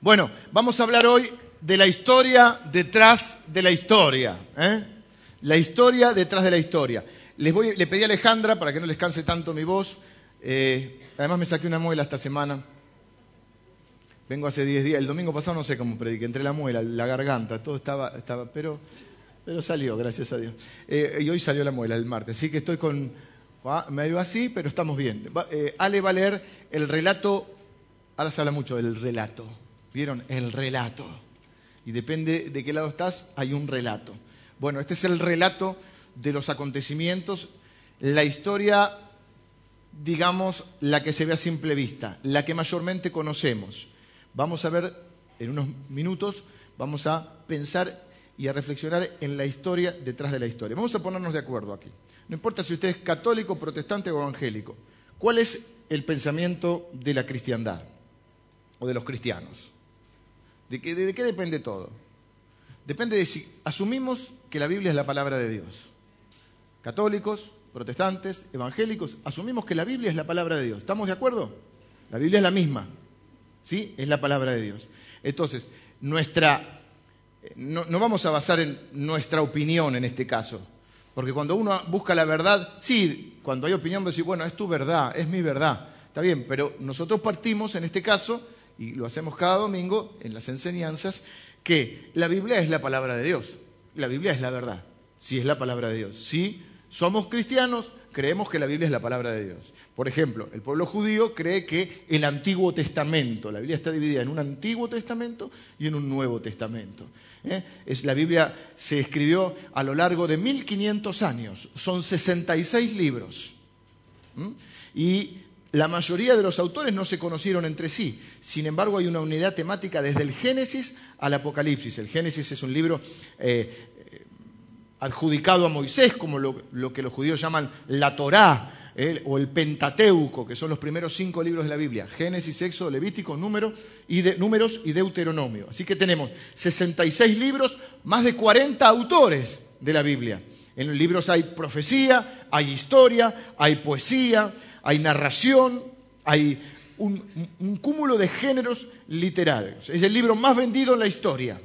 Bueno, vamos a hablar hoy de la historia detrás de la historia. ¿eh? La historia detrás de la historia. Les voy, le pedí a Alejandra, para que no les canse tanto mi voz, eh, además me saqué una muela esta semana. Vengo hace 10 días, el domingo pasado no sé cómo prediqué, entre la muela, la garganta, todo estaba, estaba pero, pero salió, gracias a Dios. Eh, y hoy salió la muela el martes, así que estoy con, ah, medio así, pero estamos bien. Eh, Ale va a leer el relato, ahora se habla mucho del relato, ¿vieron? El relato. Y depende de qué lado estás, hay un relato. Bueno, este es el relato de los acontecimientos, la historia, digamos, la que se ve a simple vista, la que mayormente conocemos. Vamos a ver en unos minutos, vamos a pensar y a reflexionar en la historia detrás de la historia. Vamos a ponernos de acuerdo aquí. No importa si usted es católico, protestante o evangélico. ¿Cuál es el pensamiento de la cristiandad o de los cristianos? ¿De qué, de qué depende todo? Depende de si asumimos que la Biblia es la palabra de Dios. Católicos, protestantes, evangélicos, asumimos que la Biblia es la palabra de Dios. ¿Estamos de acuerdo? La Biblia es la misma. ¿Sí? Es la palabra de Dios. Entonces, nuestra, no, no vamos a basar en nuestra opinión en este caso. Porque cuando uno busca la verdad, sí, cuando hay opinión, decir, bueno, es tu verdad, es mi verdad. Está bien, pero nosotros partimos en este caso, y lo hacemos cada domingo en las enseñanzas, que la Biblia es la palabra de Dios. La Biblia es la verdad. Sí es la palabra de Dios. Sí somos cristianos, creemos que la Biblia es la palabra de Dios. Por ejemplo, el pueblo judío cree que el Antiguo Testamento, la Biblia está dividida en un Antiguo Testamento y en un Nuevo Testamento. ¿eh? Es, la Biblia se escribió a lo largo de 1500 años, son 66 libros. Y la mayoría de los autores no se conocieron entre sí. Sin embargo, hay una unidad temática desde el Génesis al Apocalipsis. El Génesis es un libro eh, adjudicado a Moisés, como lo, que los judíos llaman la Torá, o el Pentateuco, que son los primeros cinco libros de la Biblia, Génesis, Éxodo, Levítico, número y de, Números y Deuteronomio. Así que tenemos 66 libros, más de 40 autores de la Biblia. En los libros hay profecía, hay historia, hay poesía, hay narración, hay un, cúmulo de géneros literarios. Es el libro más vendido en la historia.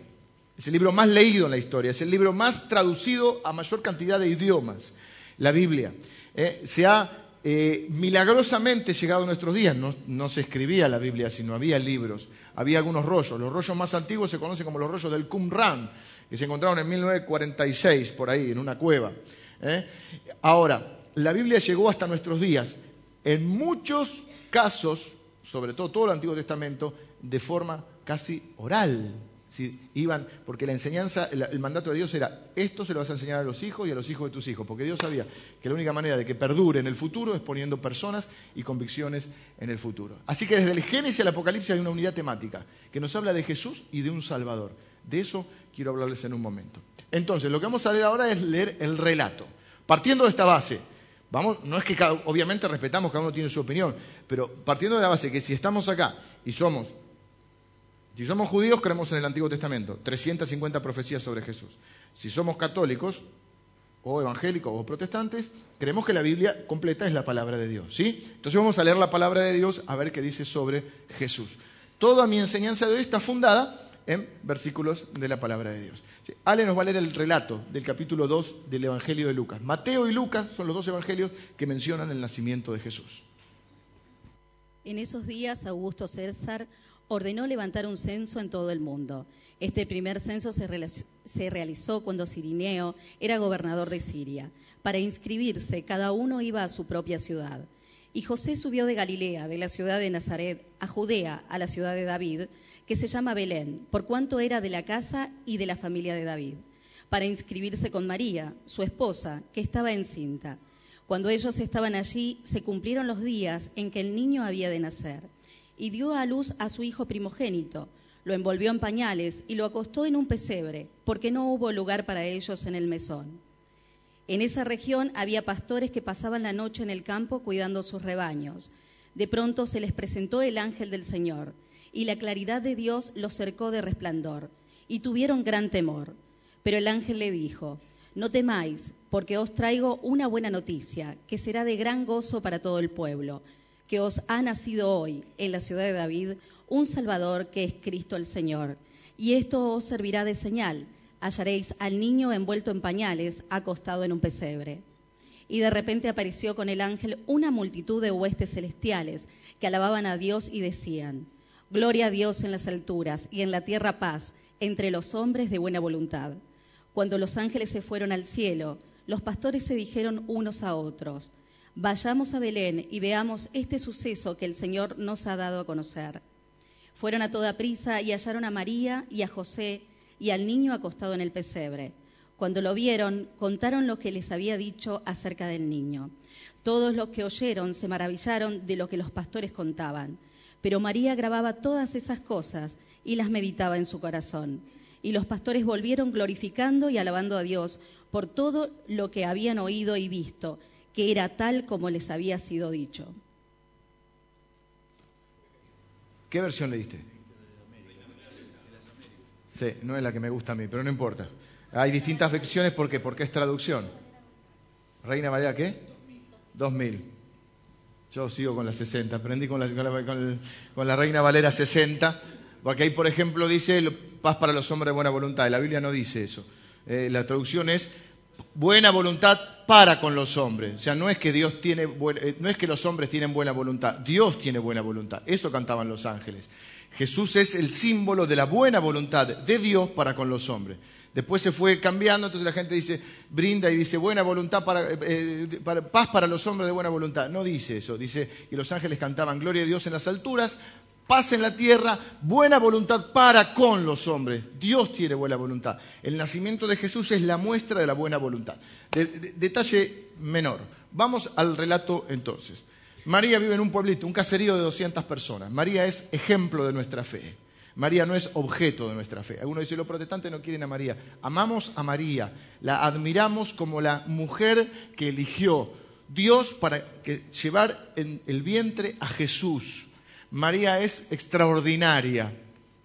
Es el libro más leído en la historia, es el libro más traducido a mayor cantidad de idiomas, la Biblia. Eh, se ha eh, milagrosamente llegado a nuestros días. No, se escribía la Biblia, sino había libros, había algunos rollos. Los rollos más antiguos se conocen como los rollos del Qumran, que se encontraron en 1946 por ahí, en una cueva. ¿eh? Ahora, la Biblia llegó hasta nuestros días, en muchos casos, sobre todo todo el Antiguo Testamento, de forma casi oral iban, porque la enseñanza, el, mandato de Dios era, esto se lo vas a enseñar a los hijos y a los hijos de tus hijos, porque Dios sabía que la única manera de que perdure en el futuro es poniendo personas y convicciones en el futuro. Así que desde el Génesis al Apocalipsis hay una unidad temática que nos habla de Jesús y de un Salvador. De eso quiero hablarles en un momento. Entonces, lo que vamos a leer ahora es leer el relato. Partiendo de esta base, vamos, no es que obviamente respetamos, cada uno tiene su opinión, pero partiendo de la base que si estamos acá y somos si somos judíos, creemos en el Antiguo Testamento, 350 profecías sobre Jesús. Si somos católicos, o evangélicos, o protestantes, creemos que la Biblia completa es la palabra de Dios. ¿sí? Entonces vamos a leer la palabra de Dios a ver qué dice sobre Jesús. Toda mi enseñanza de hoy está fundada en versículos de la palabra de Dios. Ale nos va a leer el relato del capítulo 2 del Evangelio de Lucas. Mateo y Lucas son los dos evangelios que mencionan el nacimiento de Jesús. En esos días Augusto César ordenó levantar un censo en todo el mundo. Este primer censo se, realizó cuando Cirineo era gobernador de Siria. Para inscribirse, cada uno iba a su propia ciudad. Y José subió de Galilea, de la ciudad de Nazaret, a Judea, a la ciudad de David, que se llama Belén, por cuanto era de la casa y de la familia de David, para inscribirse con María, su esposa, que estaba encinta. Cuando ellos estaban allí, se cumplieron los días en que el niño había de nacer y dio a luz a su hijo primogénito. Lo envolvió en pañales y lo acostó en un pesebre, porque no hubo lugar para ellos en el mesón. En esa región había pastores que pasaban la noche en el campo cuidando sus rebaños. De pronto se les presentó el ángel del Señor, y la claridad de Dios los cercó de resplandor, y tuvieron gran temor. Pero el ángel le dijo, No temáis, porque os traigo una buena noticia, que será de gran gozo para todo el pueblo que os ha nacido hoy en la ciudad de David un Salvador que es Cristo el Señor. Y esto os servirá de señal. Hallaréis al niño envuelto en pañales, acostado en un pesebre. Y de repente apareció con el ángel una multitud de huestes celestiales que alababan a Dios y decían, Gloria a Dios en las alturas y en la tierra paz entre los hombres de buena voluntad. Cuando los ángeles se fueron al cielo, los pastores se dijeron unos a otros, Vayamos a Belén y veamos este suceso que el Señor nos ha dado a conocer. Fueron a toda prisa y hallaron a María y a José y al niño acostado en el pesebre. Cuando lo vieron, contaron lo que les había dicho acerca del niño. Todos los que oyeron se maravillaron de lo que los pastores contaban. Pero María grababa todas esas cosas y las meditaba en su corazón. Y los pastores volvieron glorificando y alabando a Dios por todo lo que habían oído y visto, que era tal como les había sido dicho. ¿Qué versión leíste? Sí, no es la que me gusta a mí, pero no importa. Hay distintas versiones, ¿por qué? Porque es traducción. ¿Reina Valera qué? 2000. Yo sigo con la 60, aprendí con la, con la, Reina Valera 60, porque ahí, por ejemplo, dice paz para los hombres de buena voluntad. La Biblia no dice eso. Eh, la traducción es buena voluntad para con los hombres. O sea, no es que Dios tiene eh, no es que los hombres tienen buena voluntad, Dios tiene buena voluntad. Eso cantaban los ángeles. Jesús es el símbolo de la buena voluntad de Dios para con los hombres. Después se fue cambiando, entonces la gente dice, brinda y dice buena voluntad para, eh, paz para los hombres de buena voluntad. No dice eso, dice que los ángeles cantaban gloria a Dios en las alturas, paz en la tierra, buena voluntad para con los hombres. Dios tiene buena voluntad. El nacimiento de Jesús es la muestra de la buena voluntad. detalle menor. Vamos al relato entonces. María vive en un pueblito, un caserío de 200 personas. María es ejemplo de nuestra fe. María no es objeto de nuestra fe. Algunos dicen, los protestantes no quieren a María. Amamos a María, la admiramos como la mujer que eligió Dios para llevar en el vientre a Jesús. María es extraordinaria.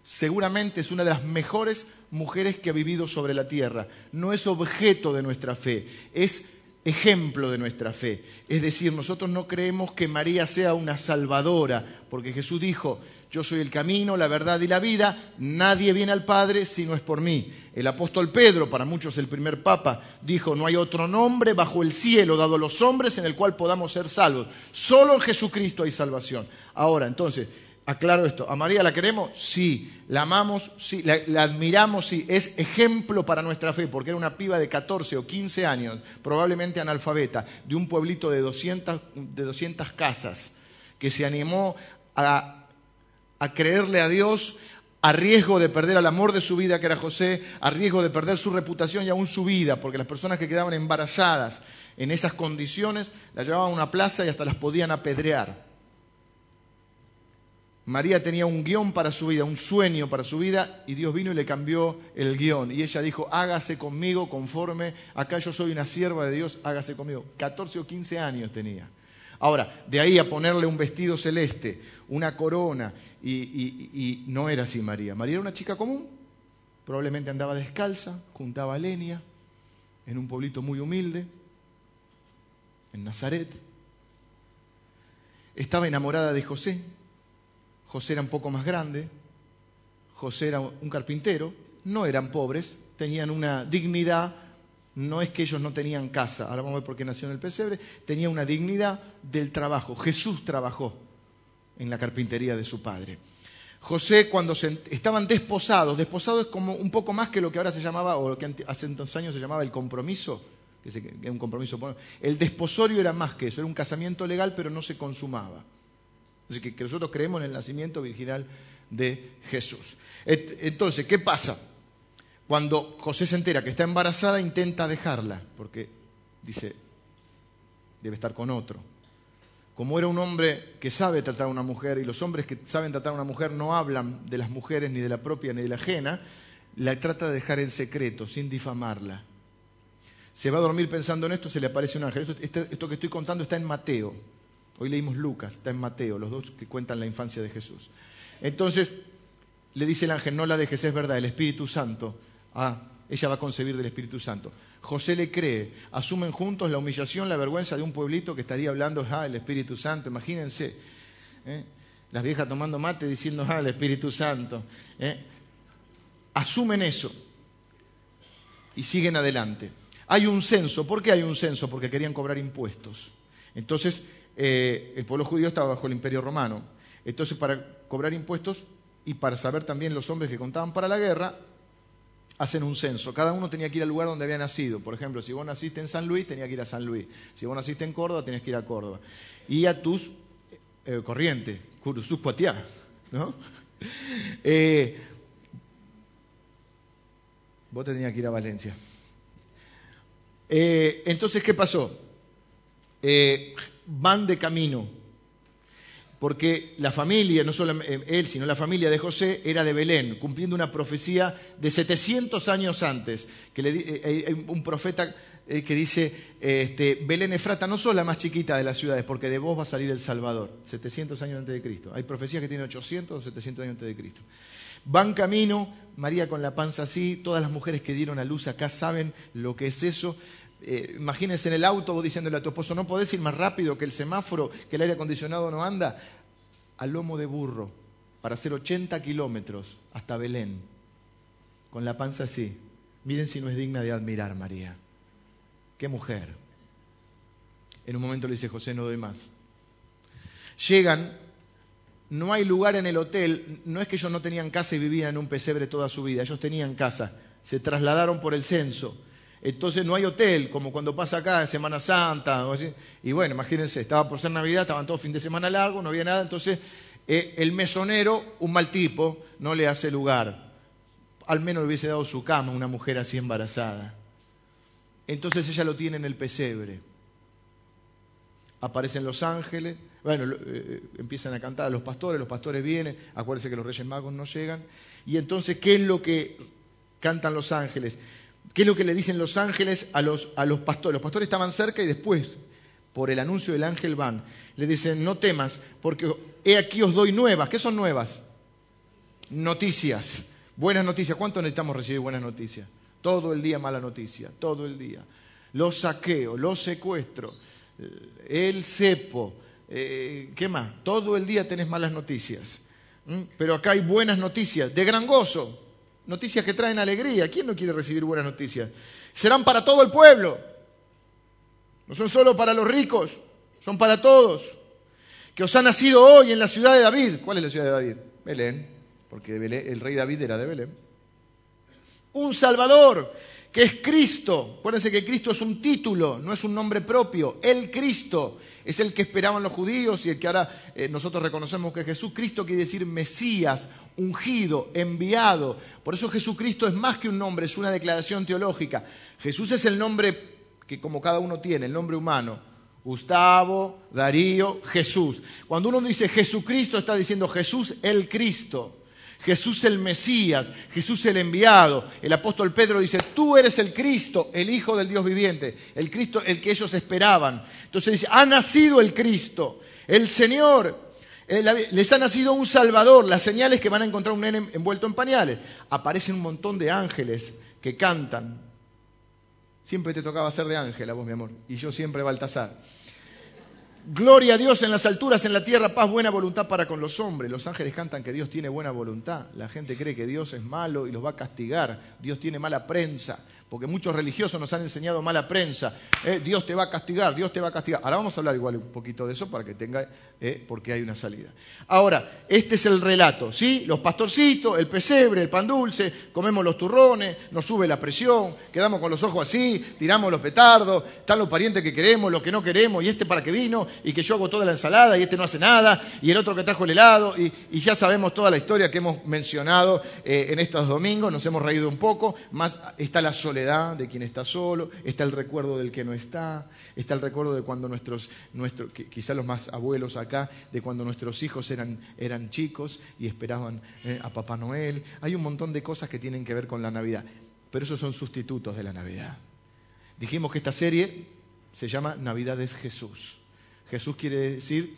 Seguramente es una de las mejores mujeres que ha vivido sobre la tierra. No es objeto de nuestra fe, es ejemplo de nuestra fe. Es decir, nosotros no creemos que María sea una salvadora, porque Jesús dijo, yo soy el camino, la verdad y la vida, nadie viene al Padre si no es por mí. El apóstol Pedro, para muchos el primer papa, dijo, no hay otro nombre bajo el cielo dado a los hombres en el cual podamos ser salvos. Solo en Jesucristo hay salvación. Ahora, entonces, aclaro esto, ¿a María la queremos? Sí. ¿La amamos? Sí. ¿La, admiramos? Sí. Es ejemplo para nuestra fe, porque era una piba de 14 o 15 años, probablemente analfabeta, de un pueblito de 200, de 200 casas, que se animó a a creerle a Dios a riesgo de perder al amor de su vida, que era José, a riesgo de perder su reputación y aún su vida, porque las personas que quedaban embarazadas en esas condiciones las llevaban a una plaza y hasta las podían apedrear. María tenía un guion para su vida, un sueño para su vida, y Dios vino y le cambió el guion. Y ella dijo, hágase conmigo conforme, acá yo soy una sierva de Dios, hágase conmigo. 14 o 15 años tenía. Ahora, de ahí a ponerle un vestido celeste, una corona, y, no era así María. María era una chica común, probablemente andaba descalza, juntaba leña, en un pueblito muy humilde, en Nazaret. Estaba enamorada de José. José era un poco más grande, José era un carpintero, no eran pobres, tenían una dignidad no es que ellos no tenían casa, ahora vamos a ver por qué nació en el pesebre, tenía una dignidad del trabajo. Jesús trabajó en la carpintería de su padre. José, cuando estaban desposados, desposados es como un poco más que lo que ahora se llamaba, o lo que hace entonces años se llamaba el compromiso, que es un compromiso. El desposorio era más que eso, era un casamiento legal, pero no se consumaba. Así que nosotros creemos en el nacimiento virginal de Jesús. Entonces, ¿qué pasa? Cuando José se entera que está embarazada, intenta dejarla, porque dice, debe estar con otro. Como era un hombre que sabe tratar a una mujer, y los hombres que saben tratar a una mujer no hablan de las mujeres ni de la propia ni de la ajena, la trata de dejar en secreto, sin difamarla. Se va a dormir pensando en esto, se le aparece un ángel. Esto, esto que estoy contando está en Mateo. Hoy leímos Lucas, está en Mateo, los dos que cuentan la infancia de Jesús. Entonces le dice el ángel, no la dejes, es verdad, el Espíritu Santo Ah, ella va a concebir del Espíritu Santo. José le cree, asumen juntos la humillación, la vergüenza de un pueblito que estaría hablando, ah, el Espíritu Santo, imagínense. ¿eh? Las viejas tomando mate diciendo, ah, el Espíritu Santo. ¿eh? Asumen eso y siguen adelante. Hay un censo. ¿Por qué hay un censo? Porque querían cobrar impuestos. Entonces, eh, el pueblo judío estaba bajo el imperio romano. Entonces, para cobrar impuestos y para saber también los hombres que contaban para la guerra, hacen un censo. Cada uno tenía que ir al lugar donde había nacido. Por ejemplo, si vos naciste en San Luis, tenía que ir a San Luis. Si vos naciste en Córdoba, tenías que ir a Córdoba. Y a tus eh, corrientes, ¿no? Eh, vos tenías que ir a Valencia. Eh, entonces, ¿qué pasó? van de camino porque la familia, no solo eh, él, sino la familia de José era de Belén, cumpliendo una profecía de 700 años antes, que le, eh, un profeta eh, que dice, este, Belén Efrata no sos la más chiquita de las ciudades, porque de vos va a salir el Salvador, 700 años antes de Cristo. Hay profecías que tienen 800 o 700 años antes de Cristo. Van camino, María con la panza así, todas las mujeres que dieron a luz acá saben lo que es eso, eh, imagínense en el auto vos diciéndole a tu esposo, no podés ir más rápido que el semáforo, que el aire acondicionado no anda, al lomo de burro, para hacer 80 kilómetros hasta Belén, con la panza así. Miren si no es digna de admirar María. Qué mujer. En un momento le dice José, no doy más. Llegan, no hay lugar en el hotel, no es que ellos no tenían casa y vivían en un pesebre toda su vida, ellos tenían casa, se trasladaron por el censo entonces no hay hotel, como cuando pasa acá en Semana Santa. Y bueno, imagínense, estaba por ser Navidad, estaban todos fin de semana largo, no había nada. Entonces eh, el mesonero, un mal tipo, no le hace lugar. Al menos le hubiese dado su cama a una mujer así embarazada. Entonces ella lo tiene en el pesebre. Aparecen los ángeles, bueno, eh, empiezan a cantar a los pastores, los pastores vienen, acuérdense que los reyes magos no llegan. Y entonces, ¿qué es lo que cantan los ángeles? ¿Qué es lo que le dicen los ángeles a los, a los pastores? Los pastores estaban cerca y después, por el anuncio del ángel, van. Le dicen, no temas, porque he aquí os doy nuevas. ¿Qué son nuevas? Noticias. Buenas noticias. ¿Cuánto necesitamos recibir buenas noticias? Todo el día mala noticia, todo el día. Los saqueos, los secuestros, el cepo, eh, ¿qué más? Todo el día tenés malas noticias. ¿Mm? Pero acá hay buenas noticias, de gran gozo noticias que traen alegría. ¿Quién no quiere recibir buenas noticias? Serán para todo el pueblo. No son solo para los ricos, son para todos. Que os ha nacido hoy en la ciudad de David. ¿Cuál es la ciudad de David? Belén, porque el rey David era de Belén. Un Salvador que es Cristo. Acuérdense que Cristo es un título, no es un nombre propio. El Cristo es el que esperaban los judíos y el que ahora eh, nosotros reconocemos que Jesús. Cristo quiere decir Mesías, ungido, enviado. Por eso Jesucristo es más que un nombre, es una declaración teológica. Jesús es el nombre que como cada uno tiene, el nombre humano. Gustavo, Darío, Jesús. Cuando uno dice Jesucristo está diciendo Jesús el Cristo. Jesús el Mesías, Jesús el enviado. El apóstol Pedro dice, tú eres el Cristo, el Hijo del Dios viviente, el Cristo, el que ellos esperaban. Entonces dice, ha nacido el Cristo, el Señor. Les ha nacido un Salvador, las señales que van a encontrar un nene envuelto en pañales. Aparecen un montón de ángeles que cantan. Siempre te tocaba ser de ángel a vos, mi amor, y yo siempre Baltasar. Gloria a Dios en las alturas, en la tierra, paz, buena voluntad para con los hombres. Los ángeles cantan que Dios tiene buena voluntad. La gente cree que Dios es malo y los va a castigar. Dios tiene mala prensa porque muchos religiosos nos han enseñado mala prensa. Eh, Dios te va a castigar, Dios te va a castigar. Ahora vamos a hablar igual un poquito de eso para que tenga, eh, porque hay una salida. Ahora, este es el relato, ¿sí? Los pastorcitos, el pesebre, el pan dulce, comemos los turrones, nos sube la presión, quedamos con los ojos así, tiramos los petardos, están los parientes que queremos, los que no queremos, y este para qué vino, y que yo hago toda la ensalada, y este no hace nada, y el otro que trajo el helado, y, ya sabemos toda la historia que hemos mencionado eh, en estos domingos, nos hemos reído un poco, más está la soledad de quien está solo, está el recuerdo del que no está, está el recuerdo de cuando nuestros, nuestros, quizá los más abuelos acá, de cuando nuestros hijos eran, eran chicos y esperaban eh, a Papá Noel. Hay un montón de cosas que tienen que ver con la Navidad, pero esos son sustitutos de la Navidad. Dijimos que esta serie se llama Navidad es Jesús. Jesús quiere decir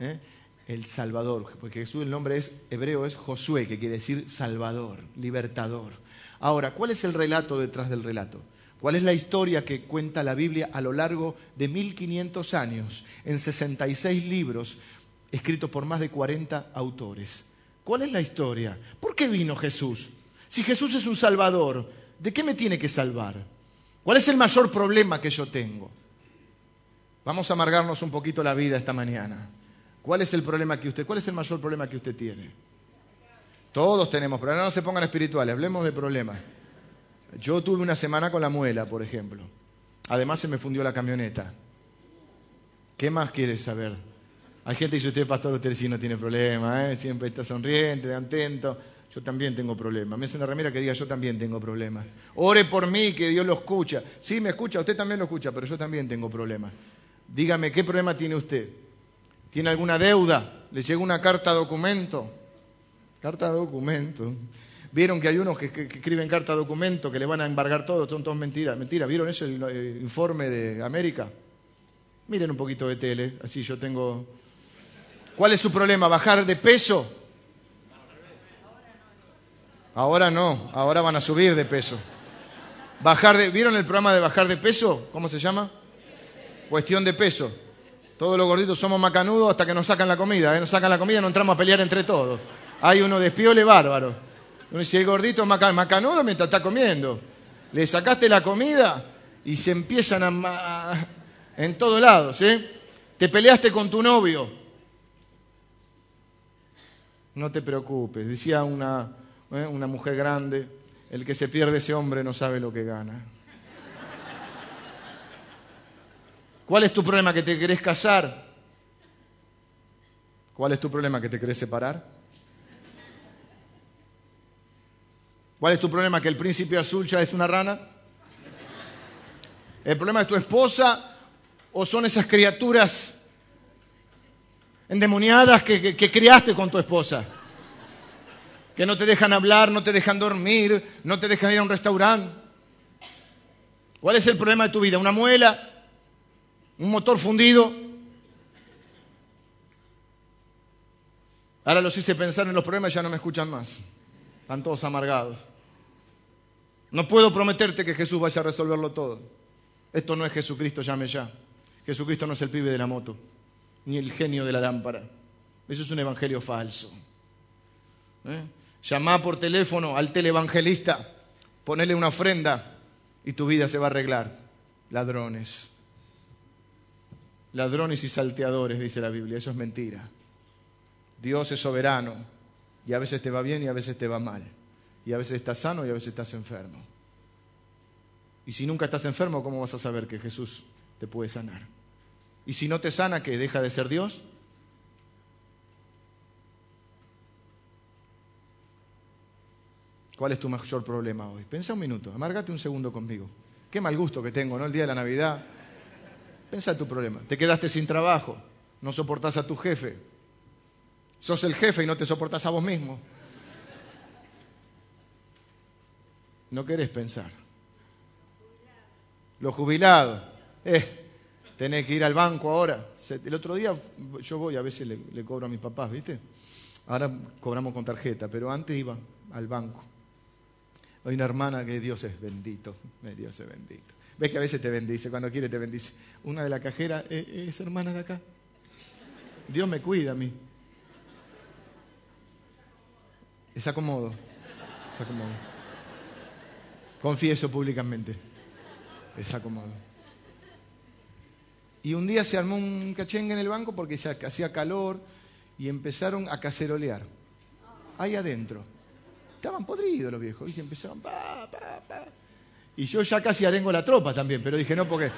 eh, el Salvador, porque Jesús el nombre es hebreo es Josué, que quiere decir Salvador, libertador. Ahora, ¿cuál es el relato detrás del relato? ¿Cuál es la historia que cuenta la Biblia a lo largo de 1500 años, en 66 libros, escrito por más de 40 autores. ¿Cuál es la historia? ¿Por qué vino Jesús? Si Jesús es un salvador, ¿de qué me tiene que salvar? ¿Cuál es el mayor problema que yo tengo? Vamos a amargarnos un poquito la vida esta mañana. ¿Cuál es el problema que usted, cuál es el mayor problema que usted tiene? Todos tenemos problemas, no se pongan espirituales, hablemos de problemas. Yo tuve una semana con la muela, por ejemplo. Además se me fundió la camioneta. ¿Qué más quieres saber? Hay gente que dice, usted pastor, usted sí no tiene problema, ¿eh? siempre está sonriente, atento. Yo también tengo problemas. Me hace una remera que diga, yo también tengo problemas. Ore por mí, que Dios lo escucha. Sí, me escucha, usted también lo escucha, pero yo también tengo problemas. Dígame, ¿qué problema tiene usted? ¿Tiene alguna deuda? ¿Le llegó una carta documento? Carta documento. Vieron que hay unos que, escriben carta documento que le van a embargar todo, son todos mentiras. Mentira, ¿vieron ese el informe de América? Miren un poquito de tele, así yo tengo... ¿Cuál es su problema? ¿Bajar de peso? Ahora no, ahora van a subir de peso. Bajar de, ¿Vieron el programa de bajar de peso? ¿Cómo se llama? Cuestión de peso. Todos los gorditos somos macanudos hasta que nos sacan la comida. ¿eh? Nos sacan la comida, y nos entramos a pelear entre todos. Hay uno de espiole bárbaro. Uno dice, el gordito macanudo mientras está comiendo. Le sacaste la comida y se empiezan a... en todos lados, ¿eh? Te peleaste con tu novio. No te preocupes, decía una, ¿eh? una mujer grande, el que se pierde ese hombre no sabe lo que gana. ¿Cuál es tu problema? ¿Que te querés casar? ¿Cuál es tu problema? ¿Que te querés separar? ¿Cuál es tu problema? ¿Que el príncipe azul ya es una rana? ¿El problema es tu esposa o son esas criaturas endemoniadas que, que criaste con tu esposa? que no te dejan hablar, no te dejan dormir, no te dejan ir a un restaurante. ¿Cuál es el problema de tu vida? ¿Una muela? ¿Un motor fundido? Ahora los hice pensar en los problemas y ya no me escuchan más. Están todos amargados. No puedo prometerte que Jesús vaya a resolverlo todo. Esto no es Jesucristo, llame ya. Jesucristo no es el pibe de la moto, ni el genio de la lámpara. Eso es un evangelio falso. ¿Eh? Llamá por teléfono al televangelista, ponele una ofrenda y tu vida se va a arreglar. Ladrones. Ladrones y salteadores, dice la Biblia. Eso es mentira. Dios es soberano y a veces te va bien y a veces te va mal. Y a veces estás sano y a veces estás enfermo. Y si nunca estás enfermo, ¿cómo vas a saber que Jesús te puede sanar? Y si no te sana, ¿que deja de ser Dios? ¿Cuál es tu mayor problema hoy? Pensa un minuto, amárgate un segundo conmigo. Qué mal gusto que tengo, ¿no? El día de la Navidad. Pensa tu problema. Te quedaste sin trabajo, no soportás a tu jefe. Sos el jefe y no te soportás a vos mismo. No querés pensar. Los jubilados. Eh, tenés que ir al banco ahora. El otro día yo voy, a veces le, le cobro a mis papás, ¿viste? Ahora cobramos con tarjeta, pero antes iba al banco. Hay una hermana que Dios es bendito, eh, Dios es bendito. Ves que a veces te bendice, cuando quiere te bendice. Una de la cajera eh, es hermana de acá. Dios me cuida a mí. Es acomodo. Confieso públicamente, es acomodo. Y un día se armó un cachengue en el banco porque se hacía calor y empezaron a cacerolear. Ahí adentro. Estaban podridos los viejos, y empezaban, pa, pa, pa. Y yo ya casi arengo la tropa también, pero dije, no, porque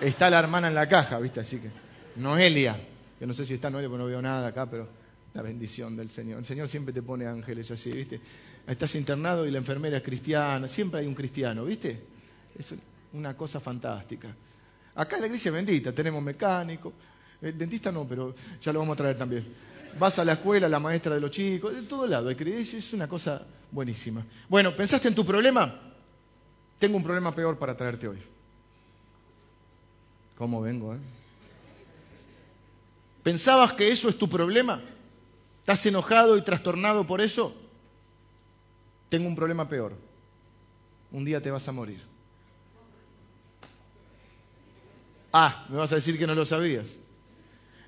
está la hermana en la caja, ¿viste? Así que, Noelia, que no sé si está Noelia, porque no veo nada acá, pero la bendición del Señor. El Señor siempre te pone ángeles así, ¿viste? Estás internado y la enfermera es cristiana, siempre hay un cristiano, ¿viste? Es una cosa fantástica. Acá en la iglesia bendita, tenemos mecánico, el dentista no, pero ya lo vamos a traer también. Vas a la escuela, la maestra de los chicos, de todo lado, es una cosa Buenísima. Bueno, ¿pensaste en tu problema? Tengo un problema peor para traerte hoy. ¿Cómo vengo, eh? ¿Pensabas que eso es tu problema? ¿Estás enojado y trastornado por eso? Tengo un problema peor. Un día te vas a morir. Ah, me vas a decir que no lo sabías.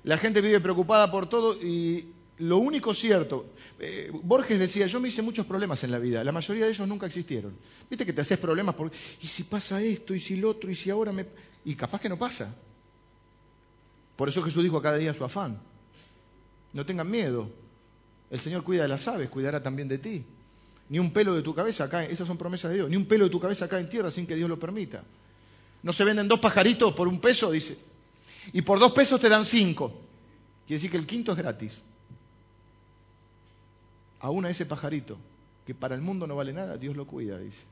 La gente vive preocupada por todo y lo único cierto, eh, Borges decía, yo me hice muchos problemas en la vida, la mayoría de ellos nunca existieron. Viste que te haces problemas por, ¿y si pasa esto? ¿Y si lo otro? ¿Y si ahora me...? Y capaz que no pasa. Por eso Jesús dijo a cada día su afán. No tengan miedo. El Señor cuida de las aves, cuidará también de ti. Ni un pelo de tu cabeza cae, esas son promesas de Dios, ni un pelo de tu cabeza cae en tierra sin que Dios lo permita. No se venden dos pajaritos por un peso, dice. Y por dos pesos te dan cinco. Quiere decir que el quinto es gratis. Aún a ese pajarito, que para el mundo no vale nada, Dios lo cuida, dice.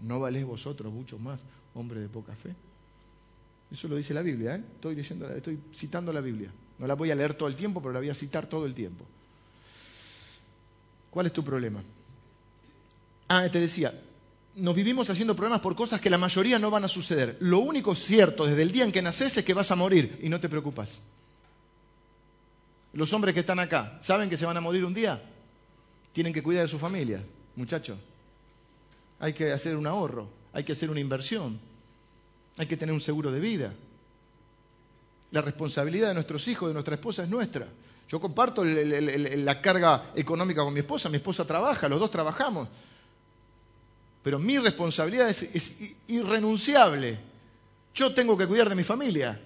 ¿No valéis vosotros mucho más, hombre de poca fe? Eso lo dice la Biblia, ¿eh? estoy, leyendo, estoy citando la Biblia. No la voy a leer todo el tiempo, pero la voy a citar todo el tiempo. ¿Cuál es tu problema? Ah, te decía, nos vivimos haciendo problemas por cosas que la mayoría no van a suceder. Lo único cierto desde el día en que naces es que vas a morir y no te preocupas. Los hombres que están acá, ¿saben que se van a morir un día? Tienen que cuidar de su familia, muchachos. Hay que hacer un ahorro, hay que hacer una inversión, hay que tener un seguro de vida. La responsabilidad de nuestros hijos, de nuestra esposa es nuestra. Yo comparto la carga económica con mi esposa, mi esposa trabaja, los dos trabajamos. Pero mi responsabilidad es, irrenunciable. Yo tengo que cuidar de mi familia,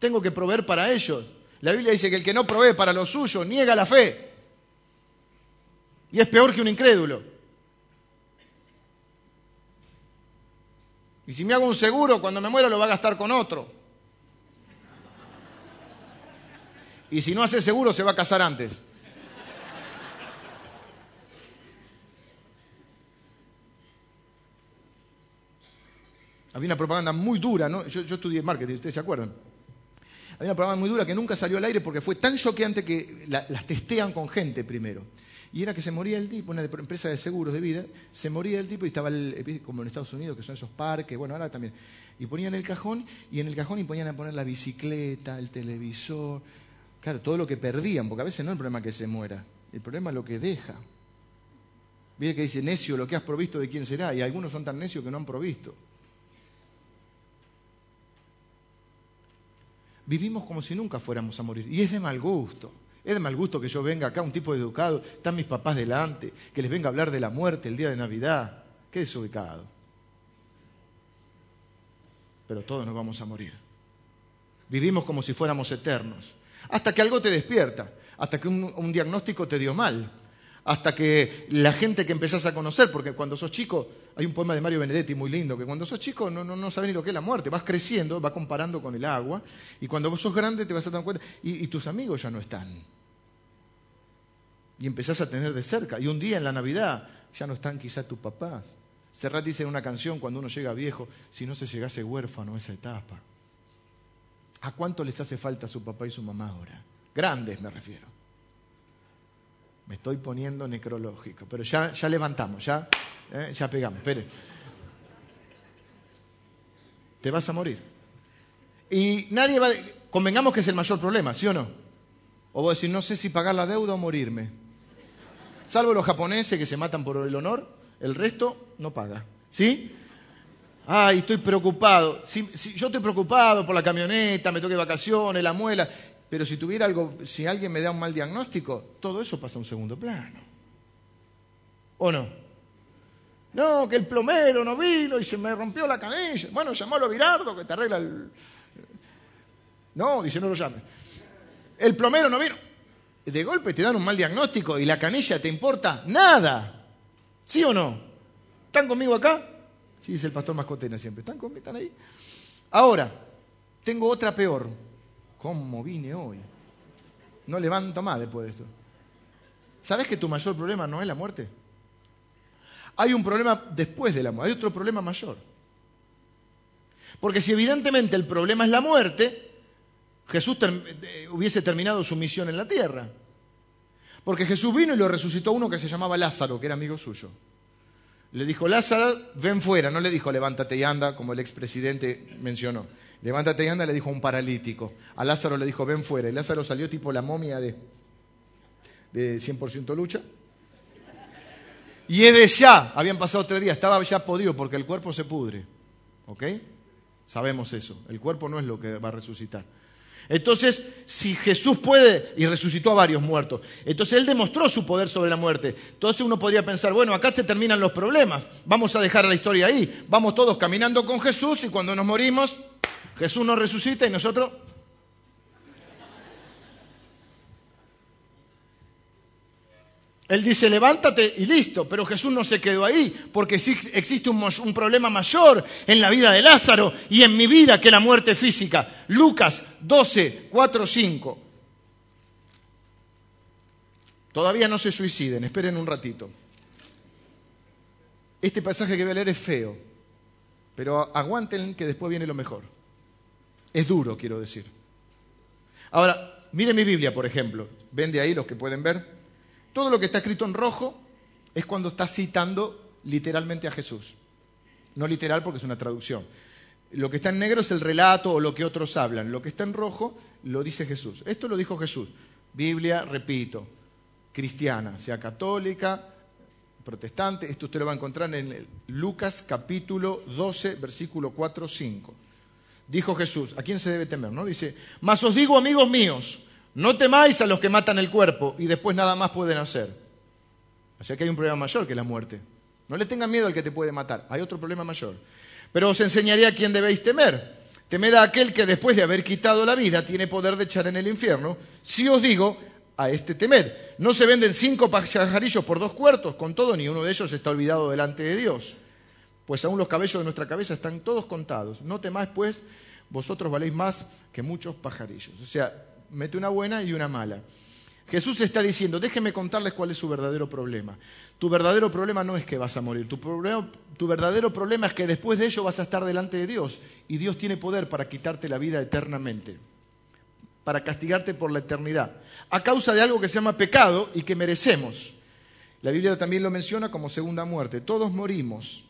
tengo que proveer para ellos. La Biblia dice que el que no provee para lo suyo niega la fe. Y es peor que un incrédulo. Y si me hago un seguro, cuando me muero lo va a gastar con otro. Y si no hace seguro, se va a casar antes. Había una propaganda muy dura, ¿no? Yo, estudié marketing, ¿ustedes se acuerdan? Había una propaganda muy dura que nunca salió al aire porque fue tan choqueante que las testean con gente primero. Y era que se moría el tipo, una empresa de seguros de vida, se moría el tipo y estaba como en Estados Unidos, que son esos parques, bueno, ahora también. Y ponían el cajón, y en el cajón y ponían a poner la bicicleta, el televisor, claro, todo lo que perdían, porque a veces no es el problema que se muera, el problema es lo que deja. Mire que dice, necio, lo que has provisto de quién será, y algunos son tan necios que no han provisto. Vivimos como si nunca fuéramos a morir, y es de mal gusto. Es de mal gusto que yo venga acá, un tipo educado, están mis papás delante, que les venga a hablar de la muerte el día de Navidad. Qué desubicado. Pero todos nos vamos a morir. Vivimos como si fuéramos eternos. Hasta que algo te despierta, hasta que un, diagnóstico te dio mal, hasta que la gente que empezás a conocer, porque cuando sos chico, hay un poema de Mario Benedetti muy lindo, que cuando sos chico no, no, sabes ni lo que es la muerte, vas creciendo, vas comparando con el agua, y cuando vos sos grande te vas a dar cuenta, y tus amigos ya no están y empezás a tener de cerca. Y un día en la Navidad ya no están quizá tus papás. Serrat dice en una canción, cuando uno llega viejo, si no se llegase huérfano a esa etapa. ¿A cuánto les hace falta su papá y su mamá ahora? Grandes me refiero. Me estoy poniendo necrológico, pero ya, ya levantamos, ya, eh, ya pegamos. Espere. Te vas a morir. Y nadie va. Convengamos que es el mayor problema, ¿sí o no? O vos decís, no sé si pagar la deuda o morirme. Salvo los japoneses que se matan por el honor, el resto no paga. ¿Sí? Ay, estoy preocupado. Si, yo estoy preocupado por la camioneta, me toque vacaciones, la muela. Pero si tuviera algo, si alguien me da un mal diagnóstico, todo eso pasa a un segundo plano. ¿O no? No, que el plomero no vino y se me rompió la canilla. Bueno, llamalo a Virardo que te arregla el. No, dice, no lo llame. El plomero no vino de golpe te dan un mal diagnóstico y la canilla te importa nada. ¿Sí o no? ¿Están conmigo acá? Sí, dice el pastor Mascotena siempre. ¿Están conmigo? ¿Están ahí? Ahora, tengo otra peor. ¿Cómo vine hoy? No levanto más después de esto. ¿Sabes que tu mayor problema no es la muerte? Hay un problema después de la muerte, hay otro problema mayor. Porque si evidentemente el problema es la muerte, Jesús hubiese terminado su misión en la tierra. Porque Jesús vino y lo resucitó a uno que se llamaba Lázaro, que era amigo suyo. Le dijo, Lázaro, ven fuera. No le dijo, levántate y anda, como el expresidente mencionó. Levántate y anda, le dijo a un paralítico. A Lázaro le dijo, ven fuera. Y Lázaro salió tipo la momia de, de 100% lucha. Y es de ya, habían pasado tres días, estaba ya podrido porque el cuerpo se pudre. ¿Ok? Sabemos eso. El cuerpo no es lo que va a resucitar. Entonces, si Jesús puede, y resucitó a varios muertos, entonces Él demostró su poder sobre la muerte. Entonces uno podría pensar, bueno, acá se terminan los problemas, vamos a dejar la historia ahí, vamos todos caminando con Jesús y cuando nos morimos, Jesús nos resucita y nosotros Él dice, levántate y listo, pero Jesús no se quedó ahí, porque existe un, problema mayor en la vida de Lázaro y en mi vida que la muerte física. Lucas 12, 4, 5. Todavía no se suiciden, esperen un ratito. Este pasaje que voy a leer es feo, pero aguanten que después viene lo mejor. Es duro, quiero decir. Ahora, miren mi Biblia, por ejemplo. ¿Ven de ahí los que pueden ver? Todo lo que está escrito en rojo es cuando está citando literalmente a Jesús. No literal porque es una traducción. Lo que está en negro es el relato o lo que otros hablan. Lo que está en rojo lo dice Jesús. Esto lo dijo Jesús. Biblia, repito, cristiana, sea católica, protestante. Esto usted lo va a encontrar en Lucas capítulo 12, versículo 4, 5. Dijo Jesús, ¿a quién se debe temer? ¿No? Dice, mas os digo, amigos míos, no temáis a los que matan el cuerpo y después nada más pueden hacer. O sea que hay un problema mayor que la muerte. No le tengan miedo al que te puede matar, hay otro problema mayor. Pero os enseñaré a quién debéis temer. Temed a aquel que después de haber quitado la vida tiene poder de echar en el infierno. Si os digo, a este temed. No se venden cinco pajarillos por dos cuartos, con todo ni uno de ellos está olvidado delante de Dios. Pues aún los cabellos de nuestra cabeza están todos contados. No temáis, pues, vosotros valéis más que muchos pajarillos. O sea, mete una buena y una mala. Jesús está diciendo, déjenme contarles cuál es su verdadero problema. Tu verdadero problema no es que vas a morir, tu, tu, verdadero problema es que después de ello vas a estar delante de Dios y Dios tiene poder para quitarte la vida eternamente, para castigarte por la eternidad, a causa de algo que se llama pecado y que merecemos. La Biblia también lo menciona como segunda muerte. Todos morimos.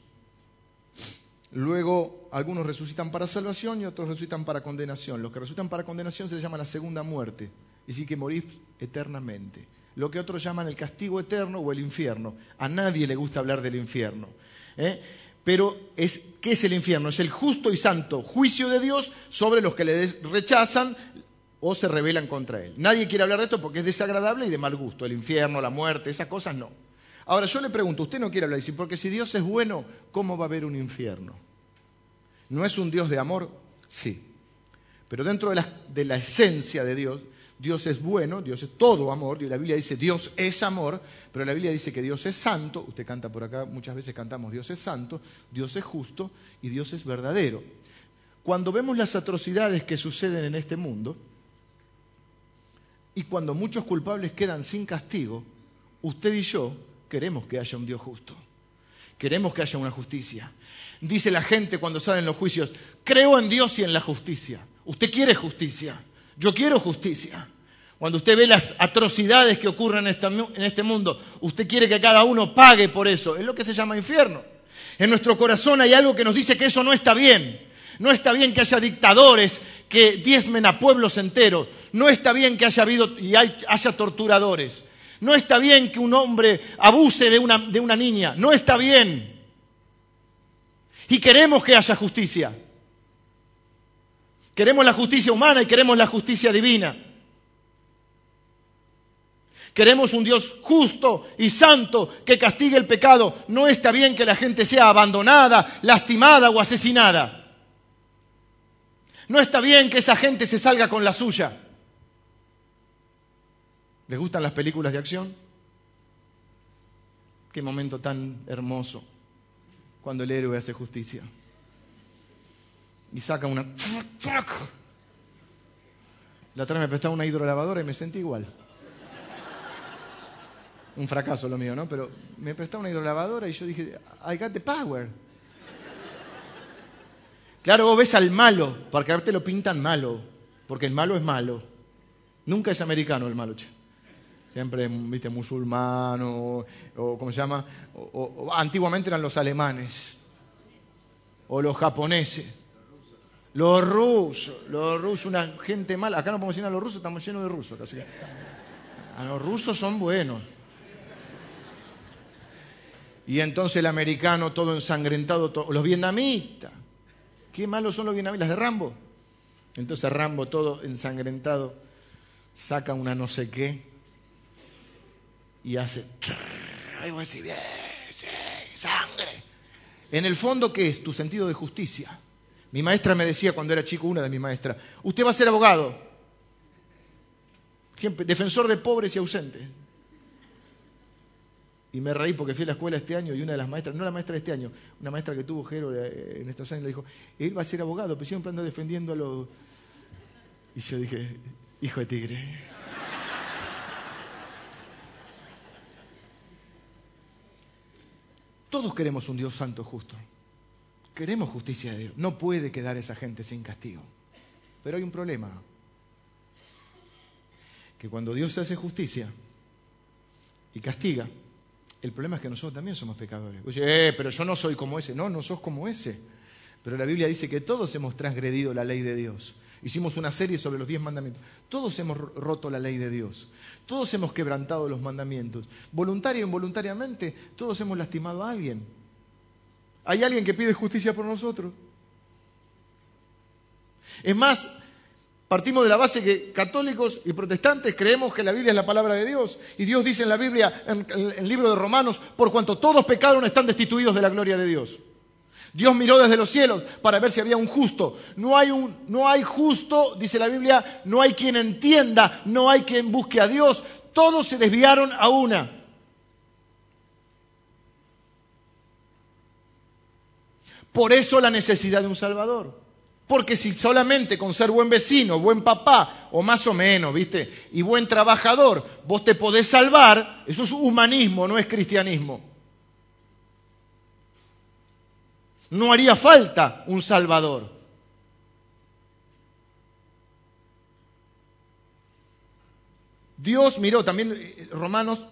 Luego algunos resucitan para salvación y otros resucitan para condenación. Los que resucitan para condenación se les llama la segunda muerte, y sí que morís eternamente. Lo que otros llaman el castigo eterno o el infierno. A nadie le gusta hablar del infierno. ¿eh? Pero ¿qué es el infierno? Es el justo y santo juicio de Dios sobre los que le rechazan o se rebelan contra él. Nadie quiere hablar de esto porque es desagradable y de mal gusto. El infierno, la muerte, esas cosas no. Ahora yo le pregunto, usted no quiere hablar de porque si Dios es bueno, ¿cómo va a haber un infierno? ¿No es un Dios de amor? Sí. Pero dentro de la, esencia de Dios, Dios es bueno, Dios es todo amor, la Biblia dice Dios es amor, pero la Biblia dice que Dios es santo, usted canta por acá, muchas veces cantamos Dios es santo, Dios es justo y Dios es verdadero. Cuando vemos las atrocidades que suceden en este mundo, y cuando muchos culpables quedan sin castigo, usted y yo queremos que haya un Dios justo, queremos que haya una justicia, dice la gente cuando salen los juicios, creo en Dios y en la justicia. Usted quiere justicia, yo quiero justicia. Cuando usted ve las atrocidades que ocurren en este mundo, usted quiere que cada uno pague por eso. Es lo que se llama infierno. En nuestro corazón hay algo que nos dice que eso no está bien. No está bien que haya dictadores que diezmen a pueblos enteros. No está bien que haya habido y haya torturadores. No está bien que un hombre abuse de una, de una niña. No está bien. Y queremos que haya justicia. Queremos la justicia humana y queremos la justicia divina. Queremos un Dios justo y santo que castigue el pecado. No está bien que la gente sea abandonada, lastimada o asesinada. No está bien que esa gente se salga con la suya. ¿Les gustan las películas de acción? Qué momento tan hermoso cuando el héroe hace justicia. Y saca una... La otra me prestaba una hidrolavadora y me sentí igual. Un fracaso lo mío, ¿no? Pero me prestaba una hidrolavadora y yo dije, I got the power. Claro, vos ves al malo, porque a te lo pintan malo, porque el malo es malo. Nunca es americano el malo, che siempre, viste, musulmán o, ¿cómo se llama? O, antiguamente eran los alemanes o los japoneses. Los rusos, los rusos, una gente mala. Acá no podemos decir a los rusos, estamos llenos de rusos. a los rusos son buenos. Y entonces el americano todo ensangrentado, los vietnamitas. Qué malos son los vietnamitas, de Rambo. Entonces Rambo, todo ensangrentado, saca una no sé qué y hace... A decir, sangre. En el fondo, ¿qué es? Tu sentido de justicia. Mi maestra me decía cuando era chico, una de mis maestras, usted va a ser abogado, defensor de pobres y ausentes. Y me reí porque fui a la escuela este año y una de las maestras, no la maestra de este año, una maestra que tuvo Jero eh, en estos años, le dijo, él va a ser abogado, pero siempre anda defendiendo a los... Y yo dije, hijo de tigre. Todos queremos un Dios santo justo. Queremos justicia de Dios. No puede quedar esa gente sin castigo. Pero hay un problema. Que cuando Dios hace justicia y castiga, el problema es que nosotros también somos pecadores. Oye, eh, pero yo no soy como ese. No, no sos como ese. Pero la Biblia dice que todos hemos transgredido la ley de Dios. Hicimos una serie sobre los diez mandamientos. Todos hemos roto la ley de Dios. Todos hemos quebrantado los mandamientos. Voluntario o involuntariamente, todos hemos lastimado a alguien. ¿Hay alguien que pide justicia por nosotros? Es más, Partimos de la base que católicos y protestantes creemos que la Biblia es la palabra de Dios. Y Dios dice en la Biblia, en, el libro de Romanos, por cuanto todos pecaron están destituidos de la gloria de Dios. Dios miró desde los cielos para ver si había un justo. No hay, un, no hay justo, dice la Biblia, no hay quien entienda, no hay quien busque a Dios. Todos se desviaron a una. Por eso la necesidad de un Salvador. Porque si solamente con ser buen vecino, buen papá, o más o menos, ¿viste? Y buen trabajador, vos te podés salvar, eso es humanismo, no es cristianismo. No haría falta un salvador. Dios miró, también eh, Romanos,